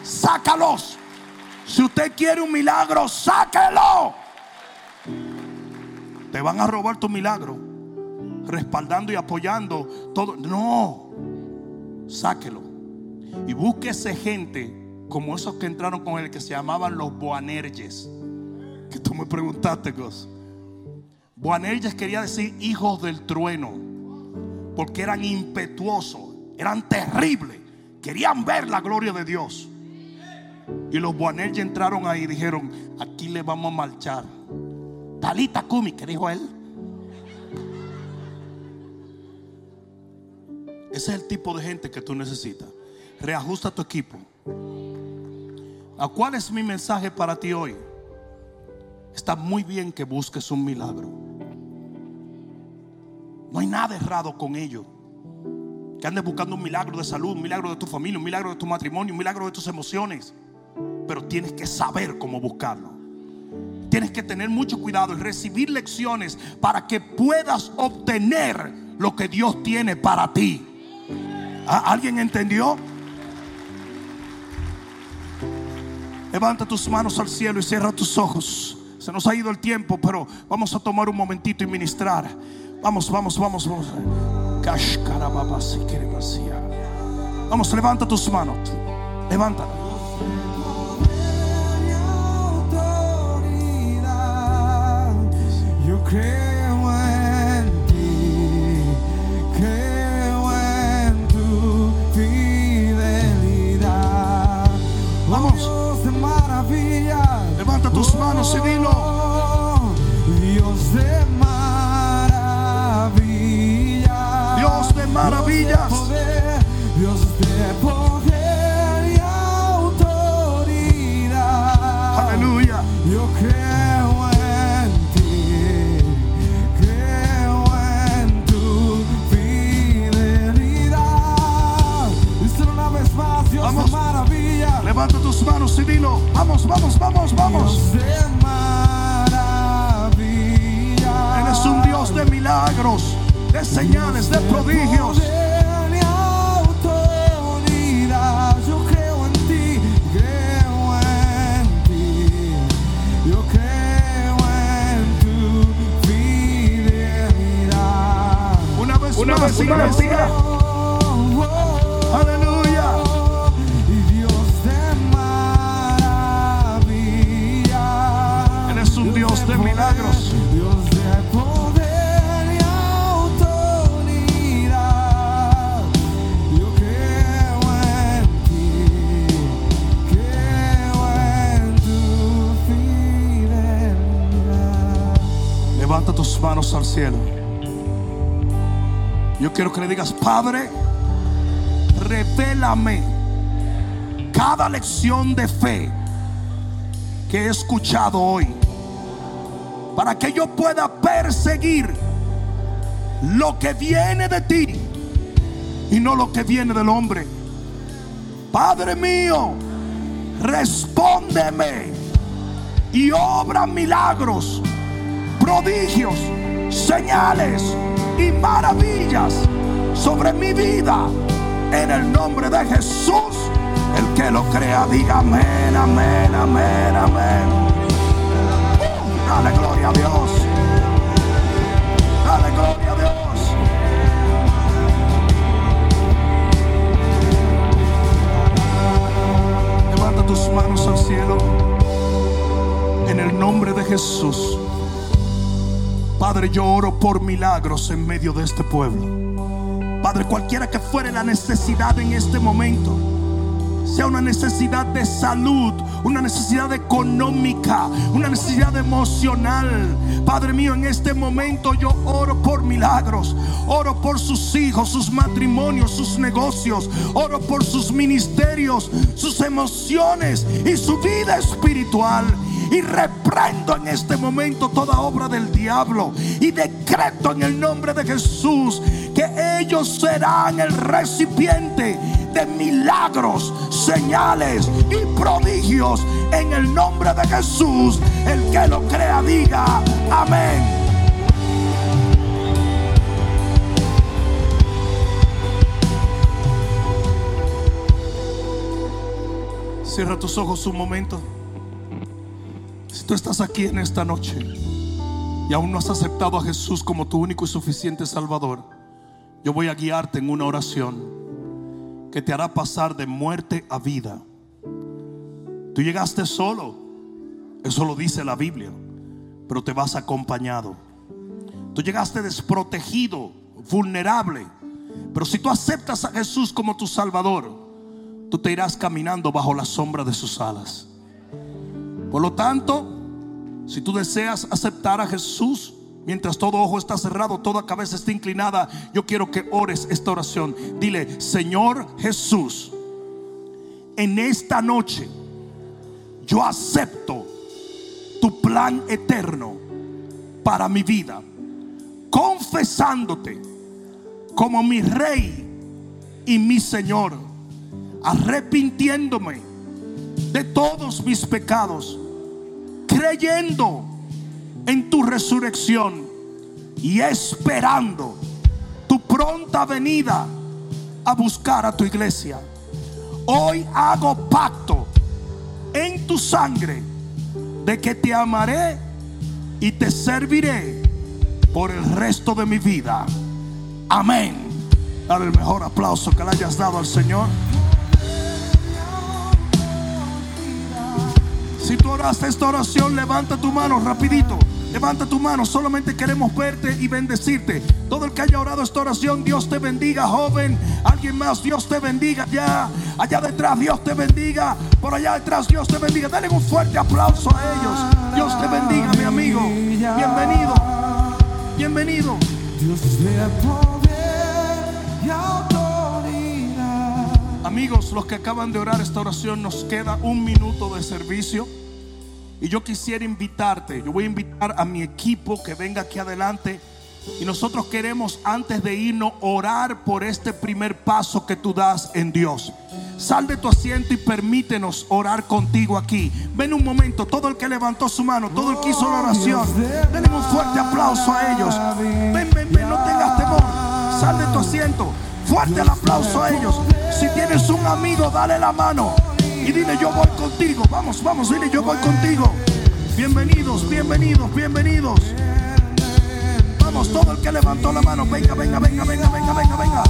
[SPEAKER 2] Sácalos. Si usted quiere un milagro, sáquelo. Te van a robar tu milagro. Respaldando y apoyando todo. No. Sáquelo. Y búsquese gente como esos que entraron con él que se llamaban los Boanerges. Que tú me preguntaste, Gus. Boanerges quería decir hijos del trueno. Porque eran impetuosos, eran terribles. Querían ver la gloria de Dios. Y los Boanerges entraron ahí y dijeron: Aquí le vamos a marchar. Talita Kumi, que dijo él. Ese es el tipo de gente que tú necesitas. Reajusta tu equipo. ¿A cuál es mi mensaje para ti hoy? Está muy bien que busques un milagro. No hay nada errado con ello. Que andes buscando un milagro de salud, un milagro de tu familia, un milagro de tu matrimonio, un milagro de tus emociones. Pero tienes que saber cómo buscarlo. Tienes que tener mucho cuidado en recibir lecciones para que puedas obtener lo que Dios tiene para ti. ¿Alguien entendió? Levanta tus manos al cielo y cierra tus ojos. Se nos ha ido el tiempo, pero vamos a tomar un momentito y ministrar. Vamos, vamos, vamos, vamos. Vamos, levanta tus manos. Levanta.
[SPEAKER 4] Yo
[SPEAKER 2] Levanta tus manos y dilo.
[SPEAKER 4] Oh, Dios de maravillas.
[SPEAKER 2] Dios de maravillas.
[SPEAKER 4] Poder, Dios de poder
[SPEAKER 2] Levanta tus manos y dilo. Vamos, vamos, vamos, vamos.
[SPEAKER 4] Dios de maravilla.
[SPEAKER 2] Eres un Dios de milagros, de señales, de prodigios.
[SPEAKER 4] Poder y autoridad. Yo creo en De
[SPEAKER 2] milagros. Levanta tus manos al cielo. Yo quiero que le digas, Padre, revélame cada lección de fe que he escuchado hoy. Para que yo pueda perseguir lo que viene de ti y no lo que viene del hombre. Padre mío, respóndeme y obra milagros, prodigios, señales y maravillas sobre mi vida. En el nombre de Jesús, el que lo crea, diga amén, amén, amén, amén. Dale gloria a Dios. Dale gloria a Dios. Levanta tus manos al cielo. En el nombre de Jesús. Padre, yo oro por milagros en medio de este pueblo. Padre, cualquiera que fuere la necesidad en este momento, sea una necesidad de salud, una necesidad económica, una necesidad emocional. Padre mío, en este momento yo oro por milagros, oro por sus hijos, sus matrimonios, sus negocios, oro por sus ministerios, sus emociones y su vida espiritual. Y reprendo en este momento toda obra del diablo. Y decreto en el nombre de Jesús que ellos serán el recipiente de milagros, señales y prodigios. En el nombre de Jesús, el que lo crea diga amén. Cierra tus ojos un momento. Si tú estás aquí en esta noche y aún no has aceptado a Jesús como tu único y suficiente Salvador, yo voy a guiarte en una oración que te hará pasar de muerte a vida. Tú llegaste solo, eso lo dice la Biblia, pero te vas acompañado. Tú llegaste desprotegido, vulnerable, pero si tú aceptas a Jesús como tu Salvador, tú te irás caminando bajo la sombra de sus alas. Por lo tanto, si tú deseas aceptar a Jesús, mientras todo ojo está cerrado, toda cabeza está inclinada, yo quiero que ores esta oración. Dile, Señor Jesús, en esta noche yo acepto tu plan eterno para mi vida, confesándote como mi rey y mi Señor, arrepintiéndome de todos mis pecados, creyendo en tu resurrección y esperando tu pronta venida a buscar a tu iglesia. Hoy hago pacto en tu sangre de que te amaré y te serviré por el resto de mi vida. Amén. Dale el mejor aplauso que le hayas dado al Señor. Si tú oraste esta oración, levanta tu mano rapidito. Levanta tu mano, solamente queremos verte y bendecirte. Todo el que haya orado esta oración, Dios te bendiga, joven. Alguien más, Dios te bendiga. Ya, allá detrás, Dios te bendiga. Por allá detrás, Dios te bendiga. Dale un fuerte aplauso a ellos. Dios te bendiga, mi amigo. Bienvenido. Bienvenido.
[SPEAKER 4] Dios.
[SPEAKER 2] Amigos, los que acaban de orar esta oración, nos queda un minuto de servicio. Y yo quisiera invitarte, yo voy a invitar a mi equipo que venga aquí adelante. Y nosotros queremos, antes de irnos, orar por este primer paso que tú das en Dios. Sal de tu asiento y permítenos orar contigo aquí. Ven un momento, todo el que levantó su mano, todo el que hizo la oración, denle un fuerte aplauso a ellos. Ven, ven, ven, no tengas temor. Sal de tu asiento. Fuerte el aplauso a ellos. Si tienes un amigo, dale la mano y dile yo voy contigo. Vamos, vamos, dile yo voy contigo. Bienvenidos, bienvenidos, bienvenidos. Vamos, todo el que levantó la mano, venga, venga, venga, venga, venga, venga, venga.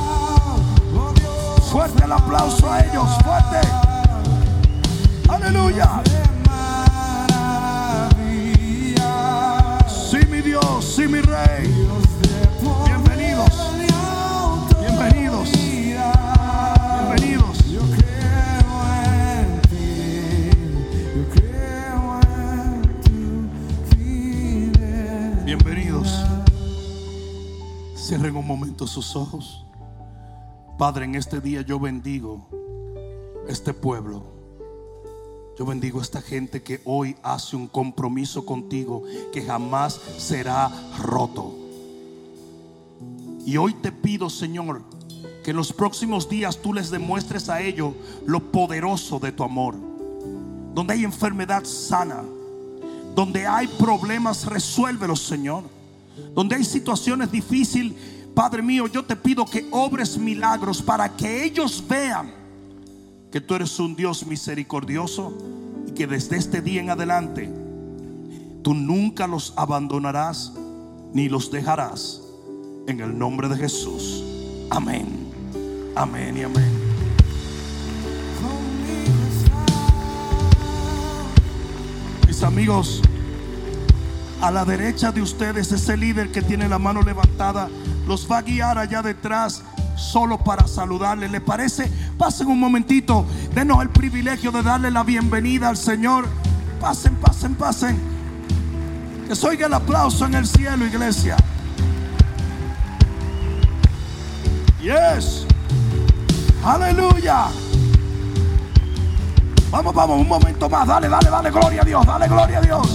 [SPEAKER 2] Fuerte el aplauso a ellos, fuerte. Aleluya. Sí, mi Dios, sí, mi Rey. Bienvenidos. Bienvenidos. Cierren un momento sus ojos. Padre, en este día yo bendigo este pueblo. Yo bendigo a esta gente que hoy hace un compromiso contigo que jamás será roto. Y hoy te pido, Señor, que en los próximos días tú les demuestres a ellos lo poderoso de tu amor. Donde hay enfermedad sana, donde hay problemas, resuélvelos, Señor. Donde hay situaciones difíciles, Padre mío, yo te pido que obres milagros para que ellos vean que tú eres un Dios misericordioso y que desde este día en adelante tú nunca los abandonarás ni los dejarás. En el nombre de Jesús. Amén. Amén y amén. Amigos, A la derecha de ustedes, ese líder que tiene la mano levantada, los va a guiar allá detrás solo para saludarle. ¿Le parece? Pasen un momentito. Denos el privilegio de darle la bienvenida al Señor. Pasen, pasen, pasen. Que se oiga el aplauso en el cielo, iglesia. Yes. Aleluya. Vamos, vamos, un momento más. Dale, dale, dale, gloria a Dios. Dale, gloria a Dios.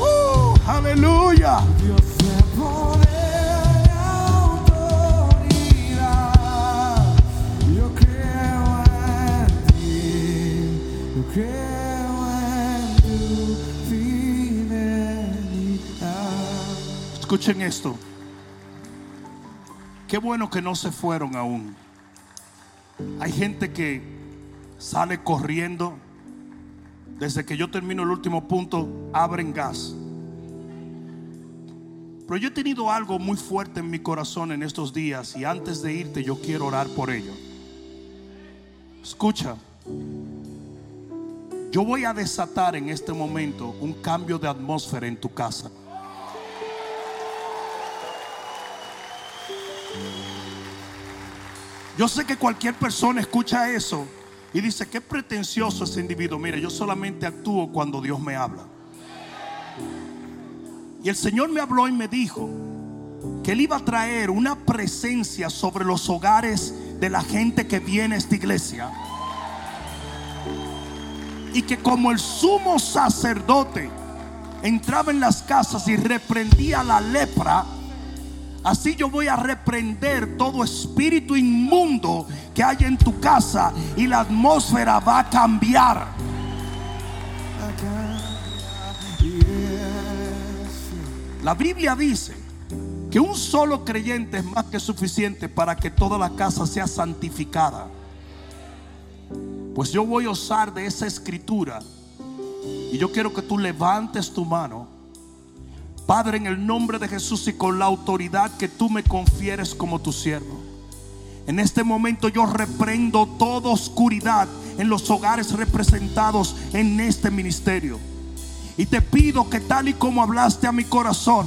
[SPEAKER 2] Uh, aleluya.
[SPEAKER 4] Dios de poder y autoridad. Yo creo en ti, yo creo en tu fidelidad.
[SPEAKER 2] Escuchen esto. Qué bueno que no se fueron aún. Hay gente que sale corriendo. Desde que yo termino el último punto, abren gas. Pero yo he tenido algo muy fuerte en mi corazón en estos días y antes de irte yo quiero orar por ello. Escucha. Yo voy a desatar en este momento un cambio de atmósfera en tu casa. Yo sé que cualquier persona escucha eso y dice, qué pretencioso ese individuo. Mire, yo solamente actúo cuando Dios me habla. Y el Señor me habló y me dijo que Él iba a traer una presencia sobre los hogares de la gente que viene a esta iglesia. Y que como el sumo sacerdote entraba en las casas y reprendía la lepra, Así yo voy a reprender todo espíritu inmundo que haya en tu casa y la atmósfera va a cambiar. La Biblia dice que un solo creyente es más que suficiente para que toda la casa sea santificada. Pues yo voy a usar de esa escritura y yo quiero que tú levantes tu mano Padre, en el nombre de Jesús y con la autoridad que tú me confieres como tu siervo. En este momento yo reprendo toda oscuridad en los hogares representados en este ministerio. Y te pido que tal y como hablaste a mi corazón,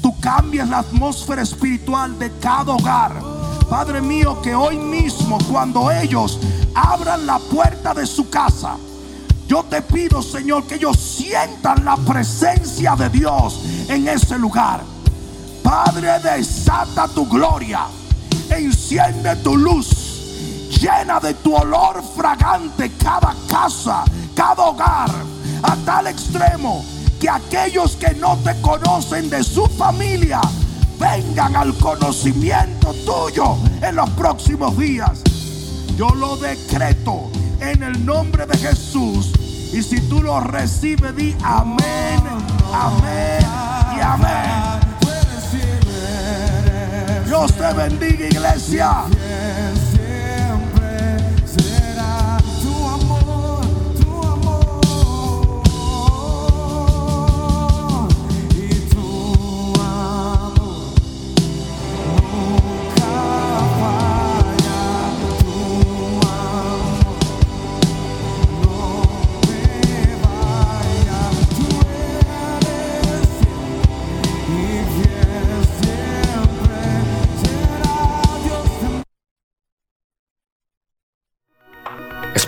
[SPEAKER 2] tú cambies la atmósfera espiritual de cada hogar. Padre mío, que hoy mismo cuando ellos abran la puerta de su casa, yo te pido, Señor, que ellos sientan la presencia de Dios en ese lugar. Padre, desata tu gloria. Enciende tu luz. Llena de tu olor fragante cada casa, cada hogar. A tal extremo que aquellos que no te conocen de su familia vengan al conocimiento tuyo en los próximos días. Yo lo decreto en el nombre de Jesús. Y si tú lo recibes, di amén, amén y amén. Dios te bendiga, iglesia.